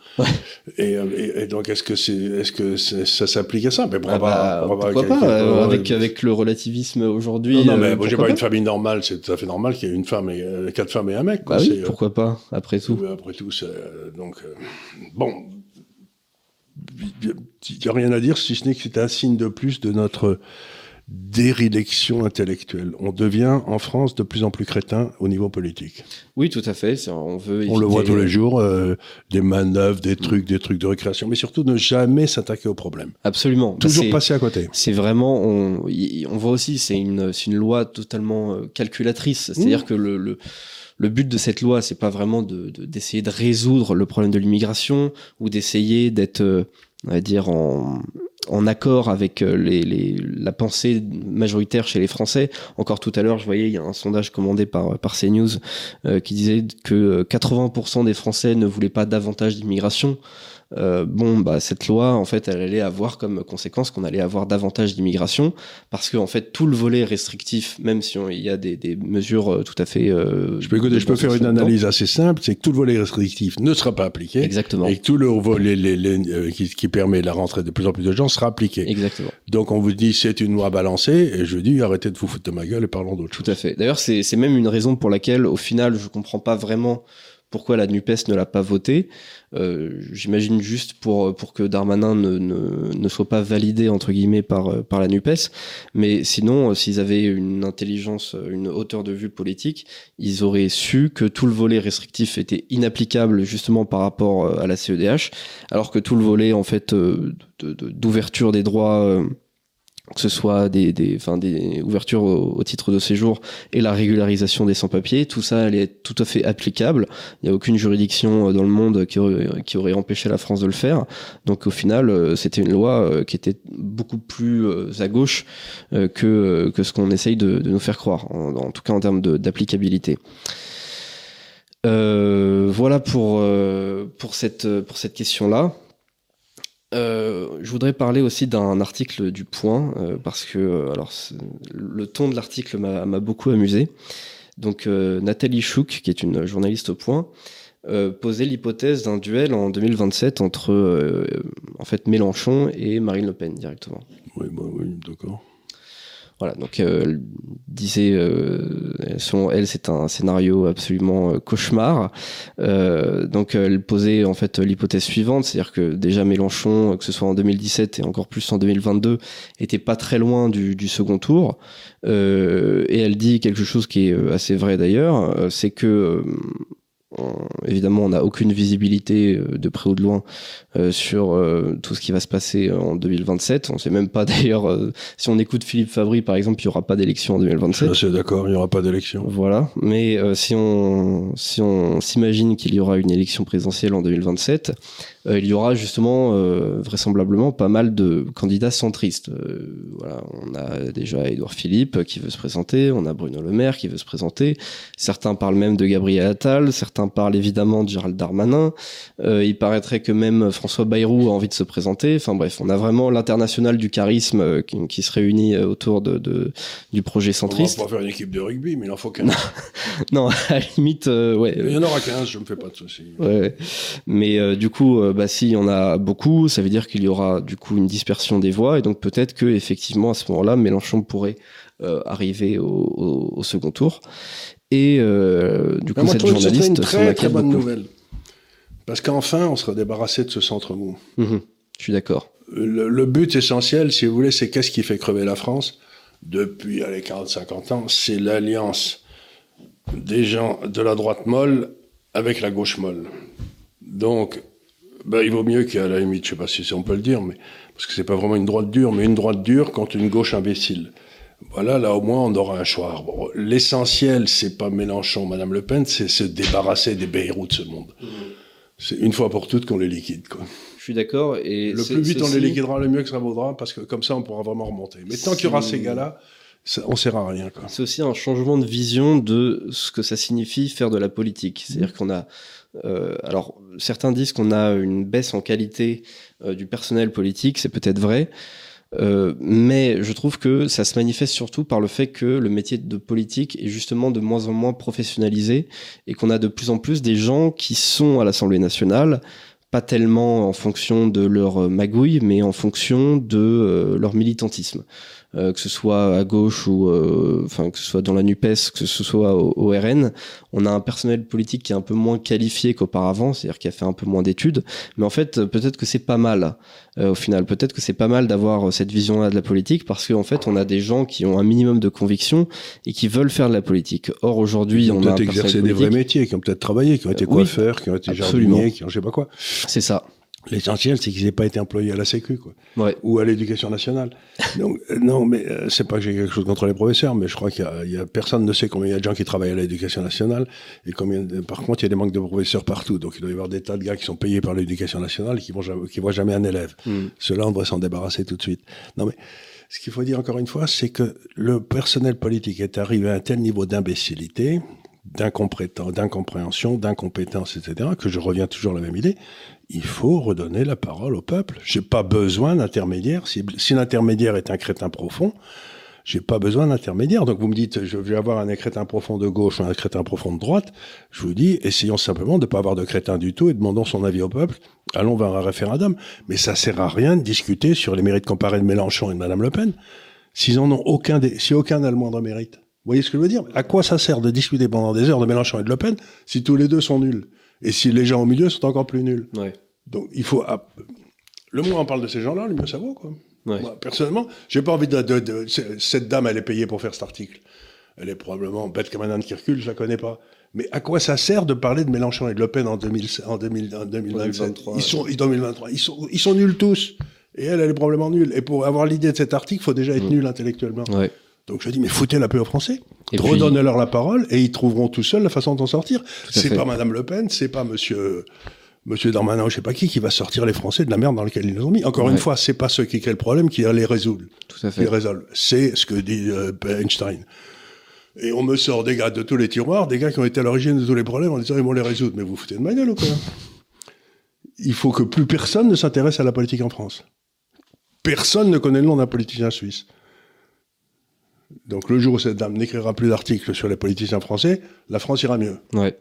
et, et, et, donc, est-ce que, c'est, est-ce que ça s'applique à ça? Mais pourquoi, ah bah, pas, pourquoi pas, euh, avec, avec le relativisme aujourd'hui. Non, non, mais euh, j'ai pas, une famille normale, c'est tout à fait normal qu'il y ait une femme et euh, quatre femmes et un mec. Quoi. Bah oui, pourquoi pas, après tout. Après tout, donc bon, il n'y a rien à dire si ce n'est que c'est un signe de plus de notre d'érélection intellectuelle. On devient en France de plus en plus crétin au niveau politique. Oui, tout à fait. On veut. On le voit tous les jours, euh, des manœuvres, des trucs, des trucs de récréation, mais surtout ne jamais s'attaquer au problème. Absolument. Bah, Toujours passer à côté. C'est vraiment. On, on voit aussi, c'est une, une loi totalement euh, calculatrice. C'est-à-dire mmh. que le, le le but de cette loi, c'est pas vraiment de, d'essayer de, résoudre le problème de l'immigration ou d'essayer d'être, euh, on va dire, en, accord avec euh, les, la pensée majoritaire chez les Français. Encore tout à l'heure, je voyais, il y a un sondage commandé par, par CNews euh, qui disait que 80% euh, des Français ne voulaient pas davantage d'immigration. Euh, bon, bah, cette loi, en fait, elle allait avoir comme conséquence qu'on allait avoir davantage d'immigration, parce que en fait, tout le volet restrictif, même si il y a des, des, mesures euh, tout à fait. Euh, je peux, écouter, je peux faire une analyse assez simple, c'est que tout le volet restrictif ne sera pas appliqué. Exactement. Et que tout le volet les, les, qui, qui, permet la rentrée de plus en plus de gens sera appliqué. Exactement. Donc on vous dit c'est une loi balancée, et je dis arrêtez de vous foutre de ma gueule et parlons d'autre chose. Tout à fait. D'ailleurs, c'est même une raison pour laquelle, au final, je comprends pas vraiment pourquoi la NUPES ne l'a pas voté. Euh, J'imagine juste pour, pour que Darmanin ne, ne, ne, soit pas validé, entre guillemets, par, par la NUPES. Mais sinon, euh, s'ils avaient une intelligence, une hauteur de vue politique, ils auraient su que tout le volet restrictif était inapplicable justement par rapport euh, à la CEDH, alors que tout le volet, en fait, euh, d'ouverture des droits que ce soit des, des, enfin des ouvertures au, titre de séjour et la régularisation des sans-papiers, tout ça elle est tout à fait applicable. Il n'y a aucune juridiction euh, dans le monde qui aurait, qui aurait empêché la France de le faire. Donc au final, euh, c'était une loi euh, qui était beaucoup plus à gauche que, que ce qu'on essaye de, de, nous faire croire, en, en tout cas en termes d'applicabilité. Euh, voilà pour, pour cette, pour cette question-là. Euh, je voudrais parler aussi d'un article du Point euh, parce que euh, alors le ton de l'article m'a beaucoup amusé. Donc Nathalie Chouk, qui est une journaliste au Point, posait l'hypothèse d'un duel en 2027 entre en fait Mélenchon et Marine Le Pen directement. Oui, bah oui, d'accord. Voilà, donc euh, disait, euh, selon elle, c'est un scénario absolument euh, cauchemar. Euh, donc elle posait en fait l'hypothèse suivante, c'est-à-dire que déjà Mélenchon, que ce soit en 2017 et encore plus en 2022, était pas très loin du, du second tour. Euh, et elle dit quelque chose qui est assez vrai d'ailleurs, euh, c'est que euh, évidemment, on n'a aucune visibilité euh, de près ou de loin euh, sur euh, tout ce qui va se passer en 2027. On ne sait même pas d'ailleurs, euh, si on écoute Philippe Fabry par exemple, il n'y aura pas d'élection en 2027. Je suis d'accord, il n'y aura pas d'élection. Voilà, mais euh, si on si on s'imagine qu'il y aura une élection présidentielle en 2027, euh, il y aura justement euh, vraisemblablement pas mal de candidats centristes. Euh, voilà, on a déjà Édouard Philippe qui veut se présenter, on a Bruno Le Maire qui veut se présenter. Certains parlent même de Gabriel Attal, certains parlent évidemment de Gérald Darmanin. Euh, il paraîtrait que même François Bayrou a envie de se présenter. Enfin bref, on a vraiment l'international du charisme euh, qui, qui se réunit euh, autour de, de du projet On va centriste. pas faire une équipe de rugby, mais il en faut 15. Non, à la limite, euh, ouais. Il y en aura 15, je me fais pas de soucis. Ouais, ouais. Mais euh, du coup, bah, s'il y en a beaucoup, ça veut dire qu'il y aura du coup une dispersion des voix et donc peut-être que effectivement à ce moment-là, Mélenchon pourrait euh, arriver au, au- au second tour. Et euh, du coup, moi, cette journaliste une s'en très, très bonne beaucoup. nouvelle. Parce qu'enfin, on sera débarrassé de ce centre mou. Mhm. Je suis d'accord. Le, le but essentiel, si vous voulez, c'est qu'est-ce qui fait crever la France depuis allez, 40-50 ans? C'est l'alliance des gens de la droite molle avec la gauche molle. Donc, ben, il vaut mieux qu'à la limite, je sais pas si on peut le dire, mais parce que c'est pas vraiment une droite dure, mais une droite dure contre une gauche imbécile. Voilà, là au moins on aura un choix. Bon, L'essentiel, c'est pas Mélenchon, Madame Le Pen, c'est se débarrasser des Bayrou de ce monde. C'est une fois pour toutes qu'on les liquide. Quoi. Je suis d'accord. Et Le plus vite on les liquidera, le mieux que ça vaudra, parce que comme ça on pourra vraiment remonter. Mais tant qu'il y aura ces gars-là, ça- on sert à rien. C'est aussi un changement de vision de ce que ça signifie faire de la politique. C'est-à-dire qu'on a, euh, alors certains disent qu'on a une baisse en qualité euh, du personnel politique, c'est peut-être vrai, euh, mais je trouve que ça se manifeste surtout par le fait que le métier de politique est justement de moins en moins professionnalisé et qu'on a de plus en plus des gens qui sont à l'Assemblée nationale pas tellement en fonction de leur euh, magouille, mais en fonction de euh, leur militantisme. Euh, que ce soit à gauche ou euh, enfin que ce soit dans la Nupes, que ce soit au, au RN, on a un personnel politique qui est un peu moins qualifié qu'auparavant, c'est-à-dire qui a fait un peu moins d'études. Mais en fait, peut-être que c'est pas mal euh, au final. Peut-être que c'est pas mal d'avoir euh, cette vision-là de la politique parce qu'en fait, on a des gens qui ont un minimum de conviction et qui veulent faire de la politique. Or aujourd'hui, on a peut-être exercé des vrais métiers, qui ont peut-être travaillé, qui ont été Euh, oui, coiffeurs, qui ont été absolument. jardiniers, qui ont je sais pas quoi. C'est ça. L'essentiel, c'est qu'ils n'aient pas été employés à la Sécu, quoi. Ouais. ou à l'éducation nationale. Donc, non, mais euh, c'est pas que j'ai quelque chose contre les professeurs, mais je crois qu'il y y a personne ne sait combien il y a de gens qui travaillent à l'éducation nationale et combien. de- par contre, il y a des manques de professeurs partout. Donc, il doit y avoir des tas de gars qui sont payés par l'éducation nationale et qui vont jamais, qui voient jamais un élève. Mm. Ceux-là, on devrait s'en débarrasser tout de suite. Non, mais ce qu'il faut dire encore une fois, c'est que le personnel politique est arrivé à un tel niveau d'imbécilité, d'incompréhension, d'incompétence, etc., que je reviens toujours à la même idée. Il faut redonner la parole au peuple. J'ai pas besoin d'intermédiaire. Si, l'intermédiaire est un crétin profond, j'ai pas besoin d'intermédiaire. Donc vous me dites, je vais avoir un crétin profond de gauche ou un crétin profond de droite. Je vous dis, essayons simplement de pas avoir de crétin du tout et demandons son avis au peuple. Allons vers un référendum. Mais ça sert à rien de discuter sur les mérites comparés de Mélenchon et de Madame Le Pen. S'ils en ont aucun, des, si aucun n'a le moindre mérite. Vous voyez ce que je veux dire? À quoi ça sert de discuter pendant des heures de Mélenchon et de Le Pen si tous les deux sont nuls? Et si les gens au milieu sont encore plus nuls Ouais. Donc il faut... Le moins on parle de ces gens-là, le mieux ça vaut, quoi. Ouais. Moi, personnellement, j'ai pas envie de, de, Cette dame, elle est payée pour faire cet article. Elle est probablement bête comme un âne qui recule, je la connais pas. Mais à quoi ça sert de parler de Mélenchon et de Le Pen en, 2000, en, 2000, en 2027 2023, Ils sont, en 2023. Ils sont, ils sont nuls tous. Et elle, elle est probablement nulle. Et pour avoir l'idée de cet article, il faut déjà être nul intellectuellement. Ouais. Donc je dis, mais foutez la paix aux Français. Redonnez-leur la parole et ils trouveront tout seuls la façon d'en sortir. C'est pas Madame Le Pen, c'est pas Monsieur Monsieur Darmanin ou je sais pas qui qui va sortir les Français de la merde dans laquelle ils nous ont mis. Encore Ouais. une fois, c'est pas ceux qui créent le problème qui les résolvent. Tout à fait. C'est ce que dit euh, Einstein. Et on me sort des gars de tous les tiroirs, des gars qui ont été à l'origine de tous les problèmes en disant ils vont les résoudre. Mais vous foutez de ma gueule ou quoi? Il faut que plus personne ne s'intéresse à la politique en France. Personne ne connaît le nom d'un politicien suisse. Donc le jour où cette dame n'écrira plus d'articles sur les politiciens français, la France ira mieux. Ouais,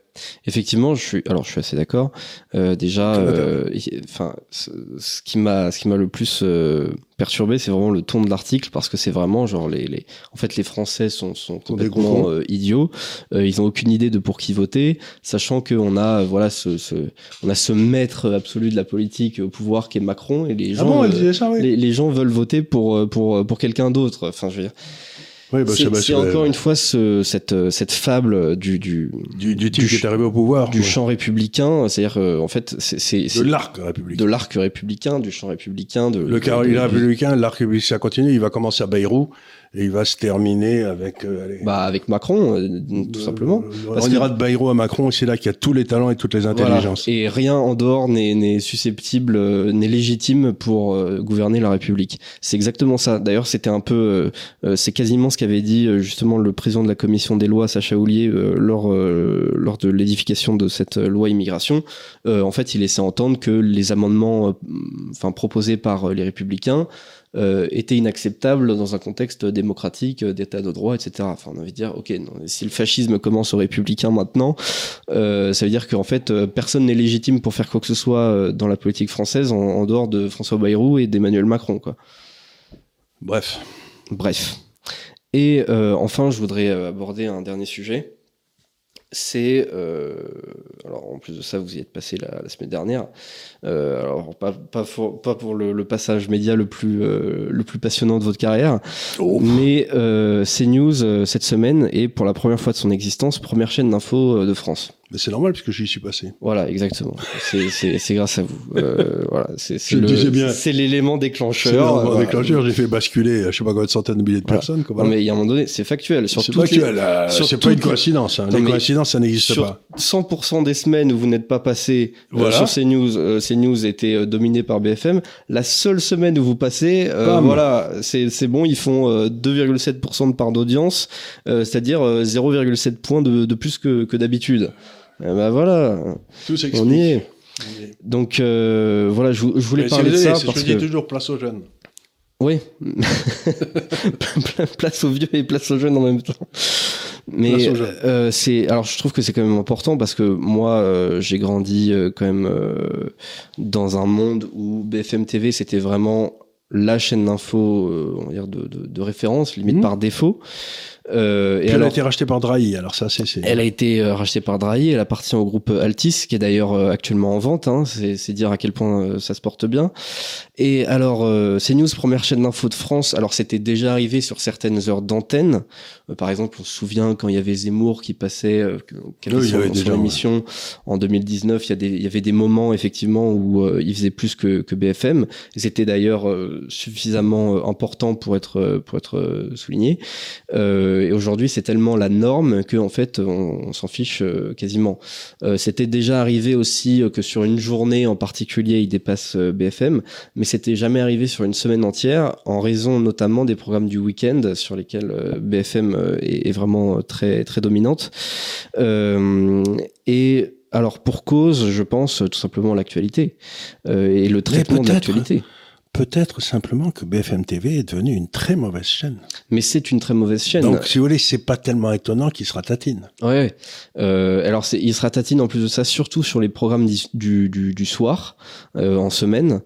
effectivement, je suis. Alors, je suis assez d'accord. Euh, déjà, euh, enfin, ce, ce qui m'a, ce qui m'a le plus euh, perturbé, c'est vraiment le ton de l'article parce que c'est vraiment genre les, les, en fait, les Français sont, sont complètement euh, idiots. Euh, ils ont aucune idée de pour qui voter, sachant qu'on a, voilà, ce, ce, on a ce maître absolu de la politique au pouvoir qui est Macron et les Ah gens, bon, elle euh, disait ça, oui. les, les gens veulent voter pour pour pour quelqu'un d'autre. Enfin, je veux dire. Oui, bah, c'est bah, c'est encore une fois ce, cette, cette fable du, du, du, du type du qui ch- est arrivé au pouvoir. du ouais. champ républicain. C'est-à-dire, euh, en fait, c'est de l'arc républicain. de l'arc républicain, du champ républicain. De, Le de- républicain, l'arc républicain, ça continue. Il va commencer à Bayrou et il va se terminer avec. euh, allez, Bah, avec Macron, euh, tout euh, simplement. euh, Parce on ira de Bayrou à Macron et c'est là qu'il y a tous les talents et toutes les Voilà. intelligences. Et rien en dehors n'est susceptible, euh, n'est légitime pour euh, gouverner la République. C'est exactement ça. D'ailleurs, c'était un peu, c'est quasiment ce qu'avait dit euh, justement le président de la commission des lois, Sacha Houlier, euh, lors euh, lors de l'édification de cette loi immigration. Euh, en fait, il laissait entendre que les amendements, euh, enfin proposés par les Républicains. Euh, étaient inacceptables dans un contexte démocratique, euh, d'état de droit, etc. Enfin, on a envie de dire, ok, non, si le fascisme commence aux républicains maintenant, euh, ça veut dire qu'en fait, euh, personne n'est légitime pour faire quoi que ce soit euh, dans la politique française en, en dehors de François Bayrou et d'Emmanuel Macron, quoi. Bref. Bref. Et euh, enfin, je voudrais aborder un dernier sujet. C'est euh, alors en plus de ça, vous y êtes passé la, la semaine dernière. Euh, alors pas pas pour, pas pour le, le passage média le plus euh, le plus passionnant de votre carrière, Oh. mais euh, CNews cette semaine est pour la première fois de son existence première chaîne d'info de France. Mais c'est normal puisque j'y suis passé. Voilà, exactement. C'est- C'est c'est grâce à vous. Euh, voilà, c'est c'est Je le disais bien. C'est l'élément C'est déclencheur. l'élément déclencheur, j'ai fait basculer, je sais pas combien de centaines de milliers de Voilà. personnes. quoi, Non, mais il y a un moment donné, c'est factuel. Sur C'est la- sur c'est pas une coïncidence. Hein. Non, Les coïncidences, ça n'existe pas. 100% des semaines où vous n'êtes pas passé euh, Voilà. sur CNews, euh, CNews était euh, dominé par BFM. La seule semaine où vous passez, euh, voilà, c'est c'est bon, ils font euh, 2,7% de part d'audience, euh, c'est-à-dire euh, 0,7 points de, de plus que, que d'habitude. Eh ben voilà, Tout on y est. Donc euh, voilà, je, je voulais Mais parler de ça parce que je que dis toujours, place aux jeunes. oui, place aux vieux et place aux jeunes en même temps. Mais euh, c'est alors je trouve que c'est quand même important parce que moi euh, j'ai grandi quand même dans un monde où BFM TV c'était vraiment la chaîne d'info on va dire de, de, de référence limite Mhm. par défaut. Euh, et elle alors, a été rachetée par Drahi, alors ça, c'est. elle a été euh, rachetée par Drahi, elle appartient au groupe Altis, qui est d'ailleurs euh, actuellement en vente. Hein, c'est dire à quel point euh, ça se porte bien. Et alors, euh, CNews, première chaîne d'info de France. Alors, c'était déjà arrivé sur certaines heures d'antenne. Euh, par exemple, on se souvient quand il y avait Zemmour qui passait, euh, qui Oui, son, ouais. émission en 2019. Il y, a des, il y avait des moments effectivement où euh, il faisait plus que, que BFM. Et C'était d'ailleurs euh, suffisamment euh, important pour être euh, pour être euh, souligné. Euh, et aujourd'hui, c'est tellement la norme que en fait, on, on s'en fiche euh, quasiment. Euh, c'était déjà arrivé aussi euh, que sur une journée en particulier, il dépasse euh, BFM, mais c'était jamais arrivé sur une semaine entière, en raison notamment des programmes du week-end sur lesquels euh, BFM euh, est, est vraiment euh, très très dominante. Euh, et alors pour cause, je pense tout simplement l'actualité euh, et le traitement de l'actualité. Peut-être simplement que BFM TV est devenue une très mauvaise chaîne. Mais c'est une très mauvaise chaîne. Donc, si vous voulez, c'est pas tellement étonnant qu'il se ratatine. Ouais. Euh, alors c'est, il se ratatine en plus de ça, surtout sur les programmes du, du, du, soir, euh, en semaine.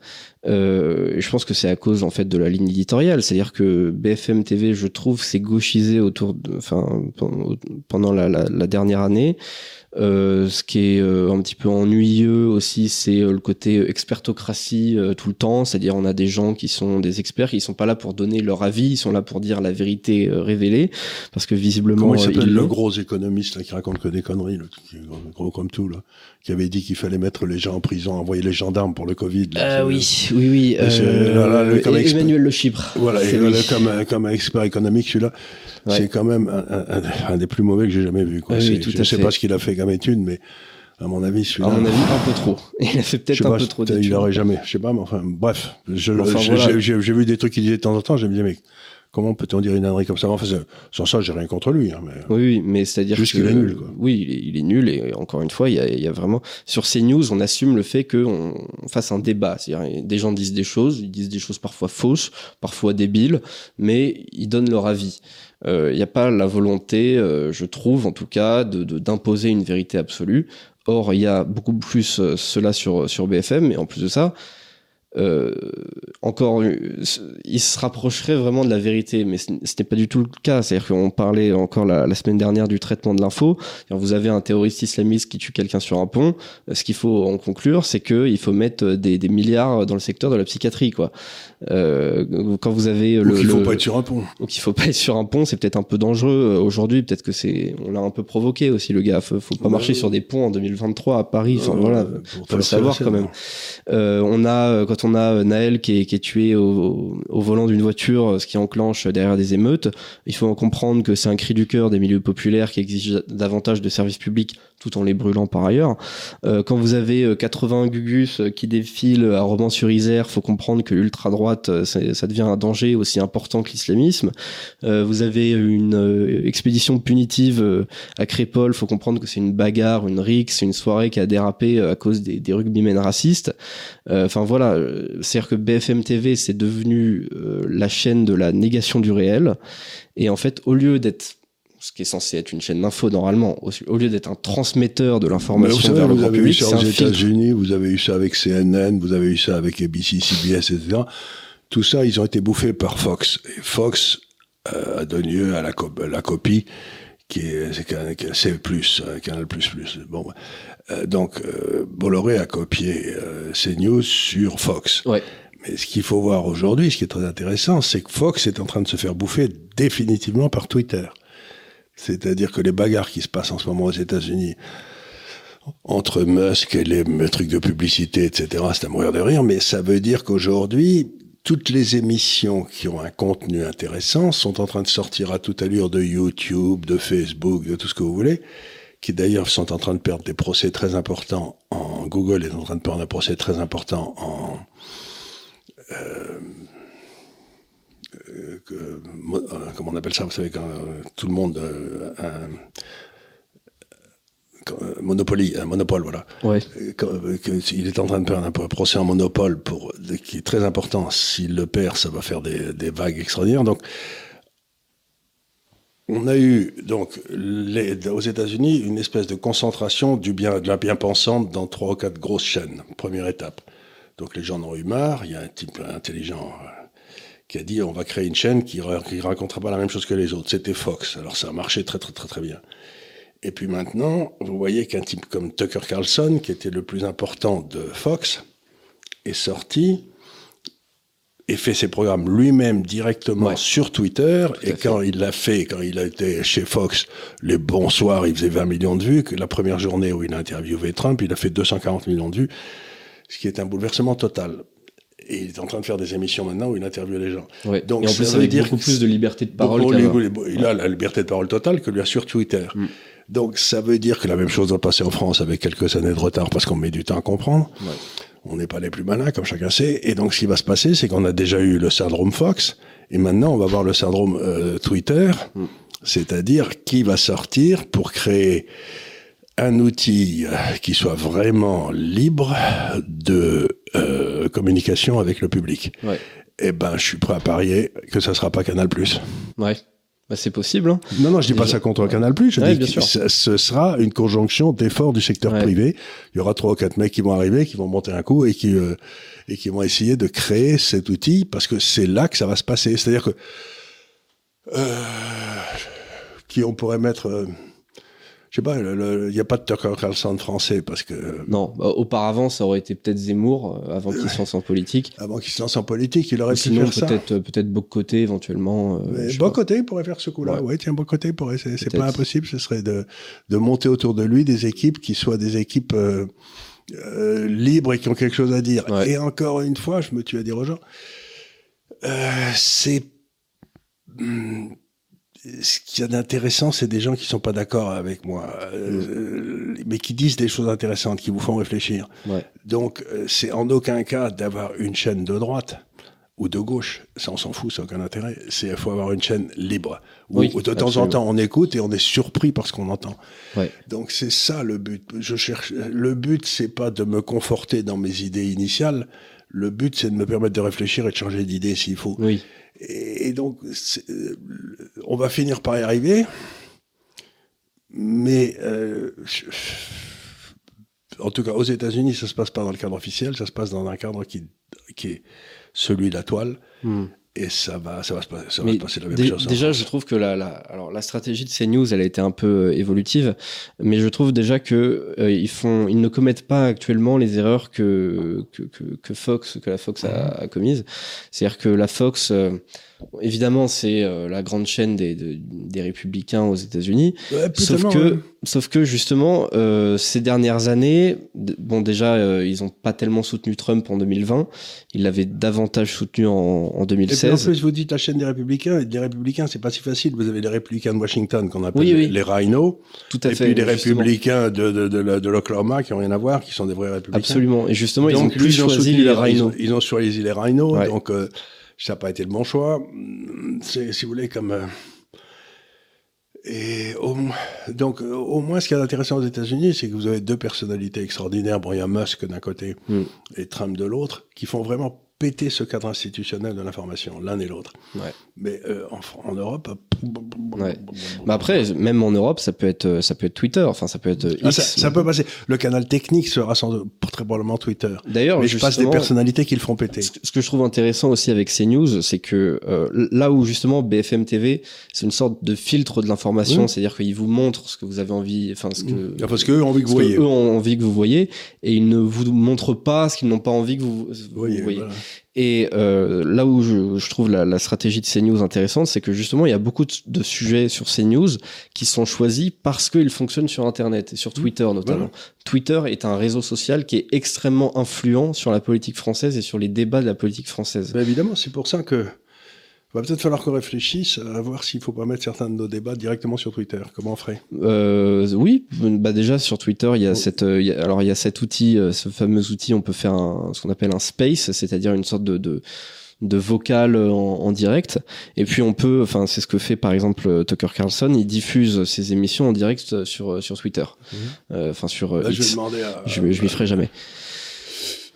Euh, je pense que c'est à cause en fait de la ligne éditoriale, c'est-à-dire que BFM TV, je trouve, s'est gauchisé autour, de, enfin pendant- pendant la, la, la dernière année. Euh, ce qui est euh, un petit peu ennuyeux aussi, c'est euh, le côté expertocratie tout le temps, c'est-à-dire on a des gens qui sont des experts, qui sont pas là pour donner leur avis, ils sont là pour dire la vérité révélée, parce que visiblement il s'appelle le gros économiste là, qui raconte que des conneries, le, qui gros, comme tout, là, qui avait dit qu'il fallait mettre les gens en prison, envoyer les gendarmes pour le Covid. là, oui, oui, oui. Le- comme Emmanuel Le Chypre. Voilà, comme, un- comme un expert économique, celui-là, Ouais. c'est quand même un, un- un- un des plus mauvais que j'ai jamais vu. Quoi. Oui, tout je à sais fait. pas ce qu'il a fait comme étude, mais à mon avis, À celui-là. mon avis, un peu trop. Il a fait peut-être un pas, peu trop il d'études. aurait jamais, je sais pas, mais enfin, bref, Enfin, voilà. j'ai vu des trucs qu'il disait de temps en temps, j'ai me disais, mais Comment peut-on dire une ânerie comme ça? Enfin, sans ça, j'ai rien contre lui. Hein, mais... Oui, mais c'est-à-dire Juste qu'il est nul, quoi. Oui, il est, il est nul et encore une fois, il y a, il y a vraiment sur CNews, on assume le fait qu'on fasse un débat. C'est-à-dire, des gens disent des choses, ils disent des choses parfois fausses, parfois débiles, mais ils donnent leur avis. Euh, Il n'y a pas la volonté, euh, je trouve en tout cas, de de- d'imposer une vérité absolue. Or, il y a beaucoup plus euh, cela sur sur BFM, mais en plus de ça, euh, encore, euh, il se rapprocherait vraiment de la vérité, mais ce n'est pas du tout le cas. C'est-à-dire qu'on parlait encore la, la semaine dernière du traitement de l'info. Vous avez un terroriste islamiste qui tue quelqu'un sur un pont. Euh, Ce qu'il faut en conclure, c'est qu'il faut mettre des, des milliards dans le secteur de la psychiatrie, quoi. Euh, quand vous avez le, qu'il faut le- pas être sur un pont. donc il faut pas être sur un pont, c'est peut-être un peu dangereux aujourd'hui. Peut-être que c'est, on l'a un peu provoqué aussi le gars. Faut, faut pas Ouais. marcher sur des ponts en 2023 à Paris. Enfin Euh, voilà, faut le savoir quand même. Euh, on a quand on a euh, Naël qui est, tué au, volant d'une voiture, euh, ce qui enclenche derrière des émeutes. Il faut en comprendre que c'est un cri du cœur des milieux populaires qui exigent davantage de services publics tout en les brûlant par ailleurs. Euh, quand vous avez euh, 80 gugus euh, qui défilent à Romans-sur-Isère, faut comprendre que l'ultra droite euh, c'est- ça devient un danger aussi important que l'islamisme. Euh, vous avez une euh, expédition punitive euh, à Crépol, faut comprendre que c'est une bagarre, une rixe, une soirée qui a dérapé euh, à cause des, des rugbymen racistes. Euh, Enfin voilà, euh, c'est-à-dire que BFM TV c'est devenu euh, la chaîne de la négation du réel. Et en fait, au lieu d'être ce qui est censé être une chaîne d'info normalement, au, au lieu d'être un transmetteur de l'information vers le vous grand avez eu ça aux. États-Unis, vous avez eu ça avec CNN, vous avez eu ça avec ABC, CBS, etc. Tout ça, ils ont été bouffés par Fox. Et Fox euh, a donné lieu à la, co- la copie qui est, c'est Canal, c'est plus, euh, Canal plus plus. Bon, euh, donc euh, Bolloré a copié euh, CNews sur Fox. Ouais. Mais ce qu'il faut voir aujourd'hui, ce qui est très intéressant, c'est que Fox est en train de se faire bouffer définitivement par Twitter. C'est-à-dire que les bagarres qui se passent en ce moment aux États-Unis entre Musk et les trucs de publicité, etc., c'est à mourir de rire, mais ça veut dire qu'aujourd'hui, toutes les émissions qui ont un contenu intéressant sont en train de sortir à toute allure de YouTube, de Facebook, de tout ce que vous voulez, qui d'ailleurs sont en train de perdre des procès très importants en Google est en train de perdre un procès très important en euh, mo- euh, comment on appelle ça, vous savez, quand euh, tout le monde, euh, euh, Monopoly, un monopole, voilà. Ouais. Euh, euh, que- il est en train de perdre un procès en monopole pour, qui est très important. S'il le perd, ça va faire des, des vagues extraordinaires. Donc, on a eu donc les, aux États-Unis une espèce de concentration du bien, de la bien-pensante dans trois ou quatre grosses chaînes. Première étape. Donc les gens en ont eu marre. Il y a un type intelligent euh, qui a dit on va créer une chaîne qui, qui racontera pas la même chose que les autres. C'était Fox. Alors ça a marché très très très très bien. Et puis maintenant, vous voyez qu'un type comme Tucker Carlson, qui était le plus important de Fox, est sorti et fait ses programmes lui-même directement Ouais. sur Twitter. Et fait. quand il l'a fait, quand il a été chez Fox, les bons soirs, il faisait 20 millions de vues. Que la première journée où il a interviewé Trump, il a fait 240 millions de vues, ce qui est un bouleversement total. Et il est en train de faire des émissions maintenant où il interviewe les gens. Ouais. Donc, et en ça plus veut avec dire beaucoup plus de liberté de parole. Les- il a la liberté de parole totale que lui a sur Twitter. Mm. Donc ça veut dire que la même chose doit passer en France avec quelques années de retard parce qu'on met du temps à comprendre. Ouais. On n'est pas les plus malins, comme chacun sait. Et donc ce qui va se passer, c'est qu'on a déjà eu le syndrome Fox, et maintenant on va voir le syndrome euh, Twitter, Mm. c'est-à-dire qui va sortir pour créer un outil euh, qui soit vraiment libre de euh, communication avec le public. Ouais. Eh ben, je suis prêt à parier que ça sera pas Canal+. Ouais. Bah, c'est possible. Hein. Non, non, je dis pas ça contre Canal+. Je Ouais, dis bien que sûr. ce ce sera une conjonction d'efforts du secteur Ouais. privé. Il y aura trois ou quatre mecs qui vont arriver, qui vont monter un coup et qui euh, et qui vont essayer de créer cet outil parce que c'est là que ça va se passer. C'est-à-dire que euh, qui on pourrait mettre. euh, je sais pas, il n'y a pas de Tucker Carlson français parce que Non, bah, auparavant, ça aurait été peut-être Zemmour, euh, avant qu'il se lance en politique. avant qu'il se lance en politique, il aurait pu sinon, faire ça. peut-être euh, peut-être Bocoté, éventuellement. euh, côté pourrait faire ce coup-là. Ouais. Ouais. tiens, bon côté pourrait. C'est c'est Peut-être. pas impossible. Ce serait de de monter autour de lui des équipes qui soient des équipes euh, euh, libres et qui ont quelque chose à dire. Ouais. Et encore une fois, je me tue à dire aux gens, euh, c'est hum, ce qu'il y a d'intéressant, c'est des gens qui sont pas d'accord avec moi, euh, mais qui disent des choses intéressantes, qui vous font réfléchir. Ouais. Donc, euh, c'est en aucun cas d'avoir une chaîne de droite. ou de gauche, ça on s'en fout, ça n'a aucun intérêt. C'est il faut avoir une chaîne libre où, Oui, où de temps en temps on écoute et on est surpris par ce qu'on entend. Ouais. Donc c'est ça le but. Je cherche. Le but c'est pas de me conforter dans mes idées initiales. Le but c'est de me permettre de réfléchir et de changer d'idée s'il faut. Oui. Et, et donc euh, on va finir par y arriver. Mais euh, je- en tout cas, aux États-Unis, ça se passe pas dans le cadre officiel, ça se passe dans un cadre qui, qui est celui de la toile, Hmm. Et ça va, ça va se, passer- ça va se passer la même chose. déjà, je trouve que la, la, alors, la stratégie de CNews, elle a été un peu euh, évolutive, mais je trouve déjà que euh, ils font, ils ne commettent pas actuellement les erreurs que que, que, que Fox, que la Fox a, Mhm. a commises. C'est-à-dire que la Fox, euh, évidemment, c'est euh, la grande chaîne des, de- des républicains aux États-Unis. Ouais, Sauf que, sauf que justement, euh, ces dernières années, bon déjà, euh, ils ont pas tellement soutenu Trump en 2020. Ils l'avaient davantage soutenu en, en Et puis en 2016. plus, vous dites la chaîne des Républicains, et des Républicains, c'est pas si facile. Vous avez les Républicains de Washington qu'on appelle Oui, oui. les Rhinos, Tout à et fait. puis les justement. Républicains de, de, de, la- de l'Oklahoma qui ont rien à voir, qui sont des vrais Républicains. Absolument. Et justement, ils ont plus choisi soutenu les ils ont- rhinos. Ils ont choisi les rhinos, Ouais. donc euh, ça n'a pas été le bon choix. C'est, si vous voulez, comme. euh, et au, donc, euh, au moins, ce qui est intéressant aux États-Unis, c'est que vous avez deux personnalités extraordinaires. Bon, il y a Musk d'un côté Mm. et Trump de l'autre, qui font vraiment péter ce cadre institutionnel de l'information, l'un et l'autre. Ouais. Mais euh, en, en Europe. Ouais. Mais après, même en Europe, ça peut être, ça peut être Twitter. Enfin, ça peut être euh, X. Ah, ça, ça peut passer. Le canal technique sera sans doute très probablement Twitter. D'ailleurs, Mais je passe des personnalités qui le feront péter. ce que je trouve intéressant aussi avec CNews, c'est que euh, là où justement BFM TV, c'est une sorte de filtre de l'information, c'est-à-dire qu'ils vous montrent ce que vous avez envie, enfin ce que, Ah, Parce qu'eux ont envie que vous que voyez. eux ont envie que vous voyez, et ils ne vous montrent pas ce qu'ils n'ont pas envie que vous, vous Voyez, voyez. voilà. Et euh, là où je, je trouve la, la stratégie de CNews intéressante, c'est que justement, il y a beaucoup de, de sujets sur CNews qui sont choisis parce qu'ils fonctionnent sur Internet et sur Twitter notamment. Twitter est un réseau social qui est extrêmement influent sur la politique française et sur les débats de la politique française. Ben évidemment, c'est pour ça que va peut-être falloir qu'on réfléchisse à voir s'il faut pas mettre certains de nos débats directement sur Twitter. Comment on ferait Euh, oui, bah déjà sur Twitter, il y a Oui. cette, euh, il y a- alors il y a cet outil, euh, ce fameux outil, on peut faire un, ce qu'on appelle un space, c'est-à-dire une sorte de, de de vocal en, en direct et puis on peut enfin c'est ce que fait par exemple Tucker Carlson il diffuse ses émissions en direct sur sur Twitter Mhm. Euh, enfin sur je vais demander à. je, je m'y ferai jamais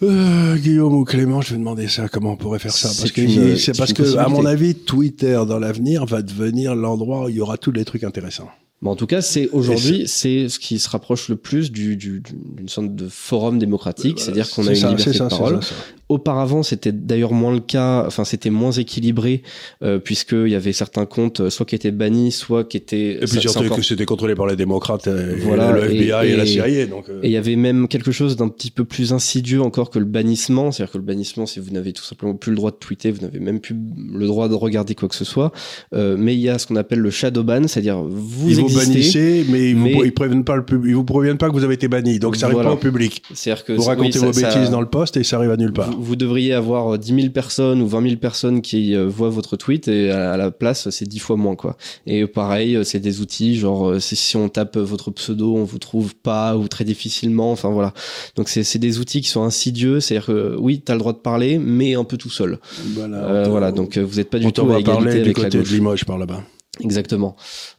Euh, Guillaume ou Clément, je vais demander ça. Comment on pourrait faire ça Parce que c'est parce que, à mon avis, Twitter dans l'avenir va devenir l'endroit où il y aura tous les trucs intéressants. Bon, en tout cas, c'est aujourd'hui, c'est ce qui se rapproche le plus du, du- du- d'une sorte de forum démocratique, Voilà, c'est-à-dire qu'on a une ça, liberté ça, de parole. ça. Auparavant, c'était d'ailleurs moins le cas, enfin, c'était moins équilibré, euh, puisqu'il y avait certains comptes, euh, soit qui étaient bannis, soit qui étaient. Et puis surtout encore- que c'était contrôlé par les démocrates, et Voilà, le FBI et, et- la CIA. Donc, euh, Et il y avait même quelque chose d'un petit peu plus insidieux encore que le bannissement. C'est-à-dire que le bannissement, c'est vous n'avez tout simplement plus le droit de tweeter, vous n'avez même plus le droit de regarder quoi que ce soit. Euh, mais il y a ce qu'on appelle le shadow ban, c'est-à-dire vous ils vous existez. bannissez, mais ils, mais- vous, ils préviennent pas le pub- ils vous préviennent pas que vous avez été banni. Donc ça arrive Voilà. pas au public. C'est-à-dire que Vous oui, racontez ça- vos ça- bêtises dans le poste et ça arrive à nulle part. Vous, vous devriez avoir euh, 10 000 personnes ou 20 000 personnes qui euh, voient votre tweet et à, la place c'est 10 fois moins quoi. Et pareil, euh, c'est des outils genre euh, si on tape euh, votre pseudo, on vous trouve pas ou très difficilement. Enfin voilà. Donc c'est des outils qui sont insidieux. C'est-à-dire que oui, t'as le droit de parler, mais un peu tout seul. Voilà. Euh, voilà. Donc euh, vous n'êtes pas du tout à va égalité parler du avec la côté de. Limoges par là-bas. Exactement.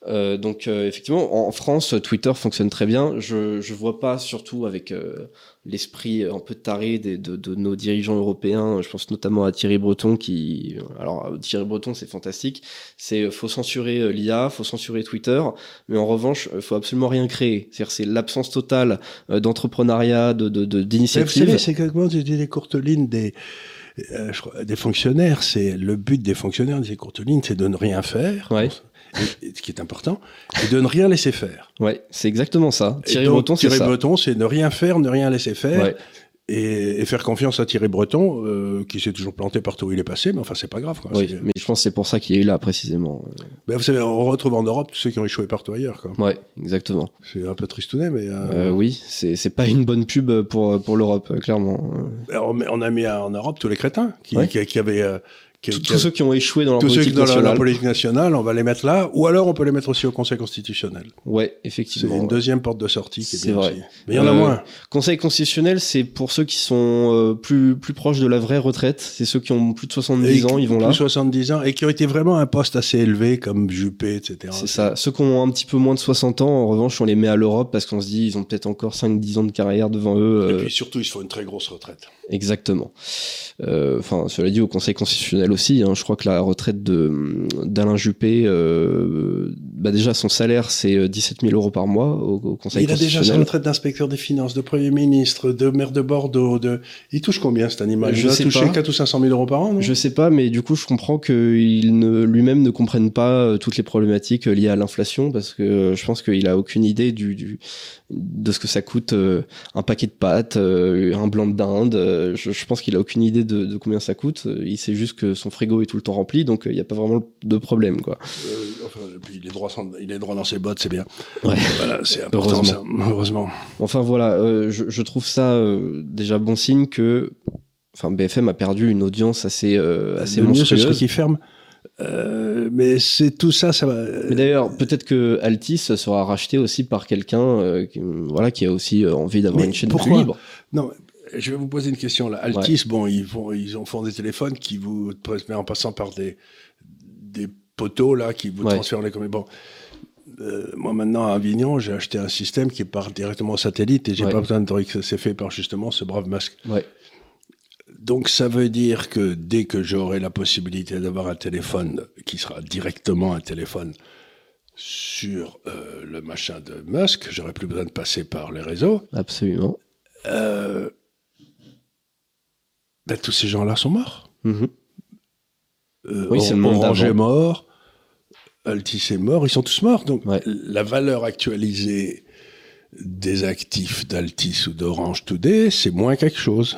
Euh, donc euh, effectivement, en France, Twitter fonctionne très bien. Je je vois pas, surtout avec euh, l'esprit un peu taré des, de, de nos dirigeants européens. Je pense notamment à Thierry Breton qui, alors Thierry Breton, c'est fantastique. C'est euh, faut censurer euh, l'IA, faut censurer Twitter, mais en revanche, euh, faut absolument rien créer. C'est-à-dire c'est l'absence totale euh, d'entrepreneuriat, de de- de- d'initiative. c'est exactement j'ai dit les courtes lignes des, euh, je des fonctionnaires. C'est le but des fonctionnaires courtes lignes, c'est de ne rien faire. Ouais. Et- et ce qui est important, et de ne rien laisser faire. Ouais, c'est exactement ça. Thierry Breton, c'est Thierry ça. Breton, c'est ne rien faire, ne rien laisser faire. Ouais. Et, et faire confiance à Thierry Breton, euh, qui s'est toujours planté partout où il est passé, mais enfin, c'est pas grave. Quoi. Oui, mais je pense que c'est pour ça qu'il est là précisément. Ben, vous savez, on retrouve en Europe tous ceux qui ont échoué partout ailleurs. Quoi. Ouais, exactement. C'est un peu tristounet, mais euh, Euh, oui, c'est c'est pas une bonne pub pour pour l'Europe, euh, clairement. on, met- on a mis en Europe tous les crétins qui, Ouais. qui, qui avaient, euh, Tous- ceux qui ont échoué dans leur tous ceux qui politique dans la, la politique nationale, on va les mettre là, ou alors on peut les mettre aussi au Conseil constitutionnel. Ouais, C'est effectivement. une ouais. deuxième porte de sortie qui est C'est vrai. aussi. Mais il y en a Euh, moins. Conseil constitutionnel, c'est pour ceux qui sont euh, plus plus proches de la vraie retraite. C'est ceux qui ont plus de 70 Et ans, ils vont plus là. 70 ans et qui ont été vraiment un poste assez élevé comme Juppé, etc. C'est ça. Ceux qui ont un petit peu moins de 60 ans, en revanche, on les met à l'Europe parce qu'on se dit ils ont peut-être encore 5-10 ans de carrière devant eux. Et euh, puis surtout, ils se font une très grosse retraite. Exactement. Euh, Enfin, cela dit, au Conseil constitutionnel aussi, hein, je crois que la retraite de d'Alain Juppé, euh, bah déjà son salaire c'est euh, 17 000 euros par mois au, au Conseil il a déjà sa retraite d'inspecteur des finances, de Premier ministre, de maire de Bordeaux. De... Il touche combien cet animal? Je Il a sais touché pas. 4 ou 500 000 euros par an, non? Je sais pas, mais du coup, je comprends qu'il ne lui-même ne comprenne pas euh, toutes les problématiques euh, liées à l'inflation, parce que euh, je pense qu'il a aucune idée du, du de ce que ça coûte euh, un paquet de pâtes, euh, un blanc de dinde. euh, je, je pense qu'il a aucune idée de, de combien ça coûte. Il sait juste que son frigo est tout le temps rempli, donc il n'y a pas vraiment de problème, quoi. Enfin, puis il est, droit sans- il est droit dans ses bottes, c'est bien. Ouais. Voilà, c'est important Heureusement. ça. Heureusement. Enfin voilà, je, je trouve ça déjà bon signe que, enfin, BFM a perdu une audience assez assez Le mieux, ce monstrueuse. qu'il ferme. Euh, mais c'est tout ça, ça va. Mais d'ailleurs, peut-être que Altis sera racheté aussi par quelqu'un euh, qui, voilà, qui a aussi euh, envie d'avoir Mais une chaîne pourquoi plus libre. Non, je vais vous poser une question là. Altis, bon, ils font, ils ont font des téléphones qui vous, mais en passant par des, des poteaux là, qui vous Ouais. transfèrent les commandes. Bon. Euh, moi maintenant à Avignon, j'ai acheté un système qui part directement au satellite et j'ai Ouais. pas besoin de que c'est fait par justement ce brave masque. Ouais. Donc ça veut dire que dès que j'aurai la possibilité d'avoir un téléphone qui sera directement un téléphone sur euh, le machin de Musk, j'aurai plus besoin de passer par les réseaux. Absolument. Euh, ben, tous ces gens-là sont morts. Mhm. Euh, Oui, c'est le monde Orange est mort, Altis est mort, ils sont tous morts. Donc Ouais. la valeur actualisée des actifs d'Altis ou d'Orange Today, c'est moins quelque chose.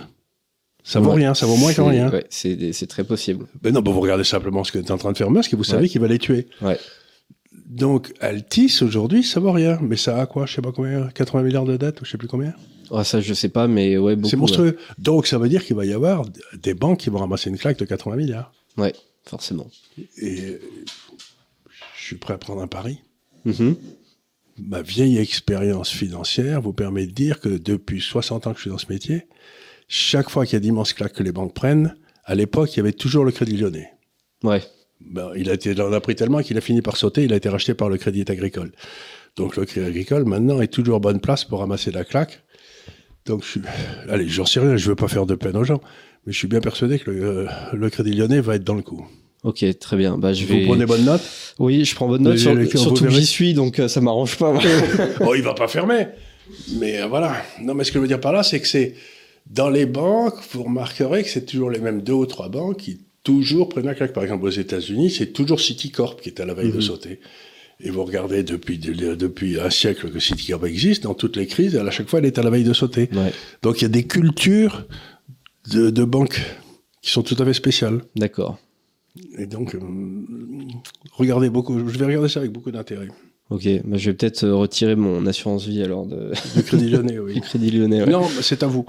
Ça vaut Ouais. rien, ça vaut moins que rien. ouais, c'est très possible. Ben non, ben vous regardez simplement ce que est en train de faire Musk et vous savez Ouais. qu'il va les tuer. Ouais. Donc Altis aujourd'hui, ça vaut rien. Mais ça a quoi Je sais pas combien 80 milliards de dettes ou je sais plus combien? Ah, ça, je sais pas, mais ouais, beaucoup. C'est monstrueux. Donc ça veut dire qu'il va y avoir des banques qui vont ramasser une claque de 80 milliards. Ouais, Ouais, forcément. Et je suis prêt à prendre un pari. Mhm. Ma vieille expérience financière vous permet de dire que depuis 60 ans que je suis dans ce métier, chaque fois qu'il y a d'immenses claques que les banques prennent, à l'époque, il y avait toujours le Crédit Lyonnais. Ouais. Ben, il, a été, il en a pris tellement qu'il a fini par sauter, il a été racheté par le Crédit Agricole. Donc le Crédit Agricole, maintenant, est toujours bonne place pour ramasser la claque. Donc je suis... Allez, j'en sais rien, je veux pas faire de peine aux gens, mais je suis bien persuadé que le, euh, le Crédit Lyonnais va être dans le coup. Ok, très bien. Bah, je vais. Vous prenez bonne note? Oui, je prends bonne note. Sur- surtout que j'y suis, donc euh, ça m'arrange pas. oh, il va pas fermer. Mais euh, voilà. Non, mais ce que je veux dire par là, c'est que c'est dans les banques, vous remarquerez que c'est toujours les mêmes deux ou trois banques qui toujours prennent la claque. Par exemple, aux États-Unis, c'est toujours Citicorp qui est à la veille de Mhm. sauter. Et vous regardez depuis, depuis un siècle que Citicorp existe, dans toutes les crises, à chaque fois, elle est à la veille de sauter. ouais, Donc il y a des cultures de, de banques qui sont tout à fait spéciales. d'accord. Et donc, euh, regardez beaucoup, je vais regarder ça avec beaucoup d'intérêt. Ok, bah, je vais peut-être euh, retirer mon assurance vie alors de... Le Crédit Lyonnais, oui. du Crédit Lyonnais. ouais. Non, c'est à vous.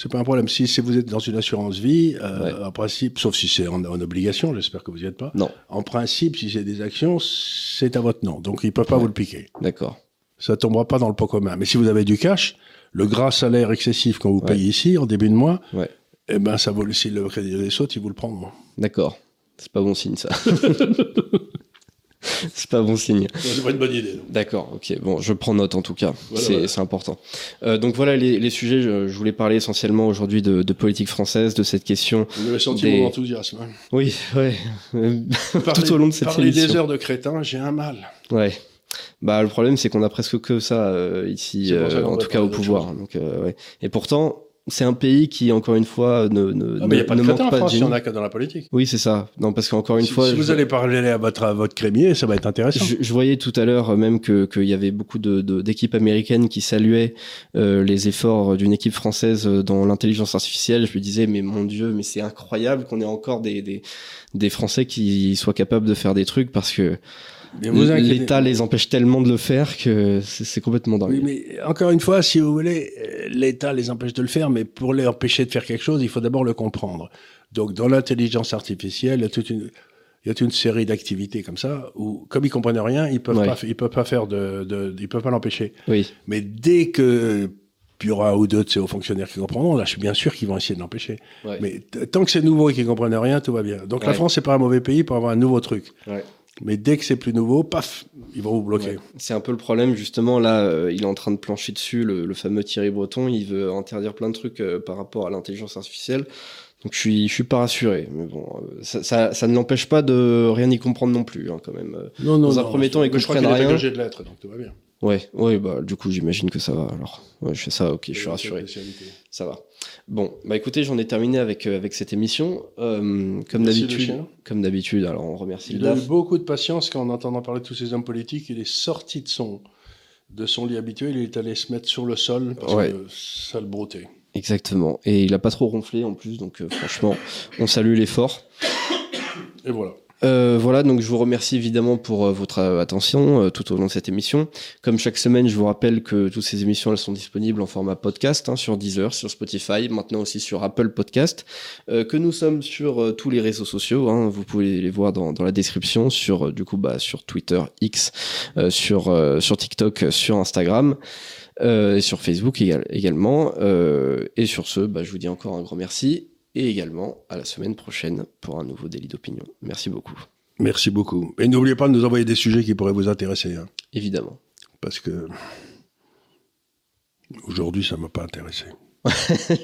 C'est pas un problème. Si, si vous êtes dans une assurance vie, euh, Ouais. en principe, sauf si c'est en, en obligation, j'espère que vous n'y êtes pas. Non, En principe, si c'est des actions, c'est à votre nom. Donc ils peuvent pas Ouais. vous le piquer. d'accord. Ça tombera pas dans le pot commun. Mais si vous avez du cash, le gras salaire excessif qu'on vous Ouais. paye ici en début de mois, eh ben ça vaut si le crédit des sautes, ils vous le prendront. D'accord. C'est pas bon signe ça. c'est pas bon signe. C'est pas une bonne idée. D'accord, ok. Bon, je prends note en tout cas. Voilà, c'est voilà. important. Euh, donc voilà les, les sujets. Je, je voulais parler essentiellement aujourd'hui de, de politique française, de cette question. Vous avez senti Des- mon enthousiasme. hein. Oui, ouais. Parler- Tout au long de cette parler des émission. heures de crétin, j'ai un mal. Ouais. Bah le problème c'est qu'on a presque que ça euh, ici, euh, en tout cas au pouvoir. Donc euh, ouais. Et pourtant c'est un pays qui encore une fois ne ne, Ah, mais a pas de ne manque en pas France, de il y en a que dans la politique. Oui c'est ça. Non parce qu'encore une si, fois si vous allez parler à votre, à votre crémier, ça va être intéressant. Je, je voyais tout à l'heure euh, même que qu'il y avait beaucoup de de- d'équipes américaines qui saluaient euh, les efforts d'une équipe française euh, dans l'intelligence artificielle. Je me disais mais mon Dieu mais c'est incroyable qu'on ait encore des, des des Français qui soient capables de faire des trucs parce que l'État les empêche tellement de le faire que c'est complètement dingue. Oui, mais encore une fois, si vous voulez, euh, l'État les empêche de le faire, mais pour les empêcher de faire quelque chose, il faut d'abord le comprendre. Donc, dans l'intelligence artificielle, il y a toute une, il y a toute une série d'activités comme ça où, comme ils comprennent rien, ils peuvent Ouais. pas, ils peuvent pas faire de, de ils peuvent pas l'empêcher. Oui, Mais dès que il y aura un ou deux de ces hauts fonctionnaires qui comprendront, là, je suis bien sûr qu'ils vont essayer de l'empêcher. ouais. Mais tant que c'est nouveau et qu'ils comprennent rien, tout va bien. Donc, la. France, c'est pas un mauvais pays pour avoir un nouveau truc. Ouais. Mais dès que c'est plus nouveau, paf, ils vont vous bloquer. Ouais. C'est un peu le problème, justement. Là, euh, il est en train de plancher dessus, le, le fameux Thierry Breton. Il veut interdire plein de trucs euh, par rapport à l'intelligence artificielle. Donc, je suis, je suis pas rassuré. Mais bon, euh, ça, ça, ça ne l'empêche pas de rien y comprendre non plus, hein, quand même. Euh, Non, non, Dans un non, premier temps, ils mais je crois qu'il a rien. que de lettres, donc tout va bien. Ouais, ouais, bah, du coup, j'imagine que ça va. Alors, ouais, je fais ça, ok, je suis rassuré. Ça va. Bon, bah écoutez, j'en ai terminé avec, euh, avec cette émission. Euh, comme le d'habitude, comme d'habitude, alors on remercie le Il a eu DAF. beaucoup de patience quand, en entendant parler de tous ces hommes politiques, il est sorti de son, de son lit habituel, il est allé se mettre sur le sol parce Ouais. que ça le broutait. Exactement. Et il a pas trop ronflé en plus, donc euh, franchement, on salue l'effort. Et voilà. Euh, voilà, donc je vous remercie évidemment pour euh, votre euh, attention tout au long de cette émission. Comme chaque semaine, je vous rappelle que toutes ces émissions elles sont disponibles en format podcast hein, sur Deezer, sur Spotify, maintenant aussi sur Apple Podcast, que nous sommes sur tous les réseaux sociaux. hein, vous pouvez les voir dans, la description sur du coup bah, sur Twitter, X, sur TikTok, sur Instagram. et sur Facebook égal- également. Et sur ce, bah, je vous dis encore un grand merci. Et également à la semaine prochaine pour un nouveau délit d'opinion. Merci beaucoup. Merci beaucoup. Et n'oubliez pas de nous envoyer des sujets qui pourraient vous intéresser, hein, Évidemment. parce que aujourd'hui, ça m'a pas intéressé.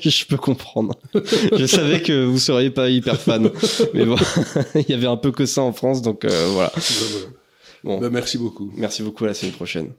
je peux comprendre. je savais que vous seriez pas hyper fan. Mais bon, il y avait un peu que ça en France, donc euh, voilà. Ben voilà. Bon, Ben, merci beaucoup. merci beaucoup à la semaine prochaine.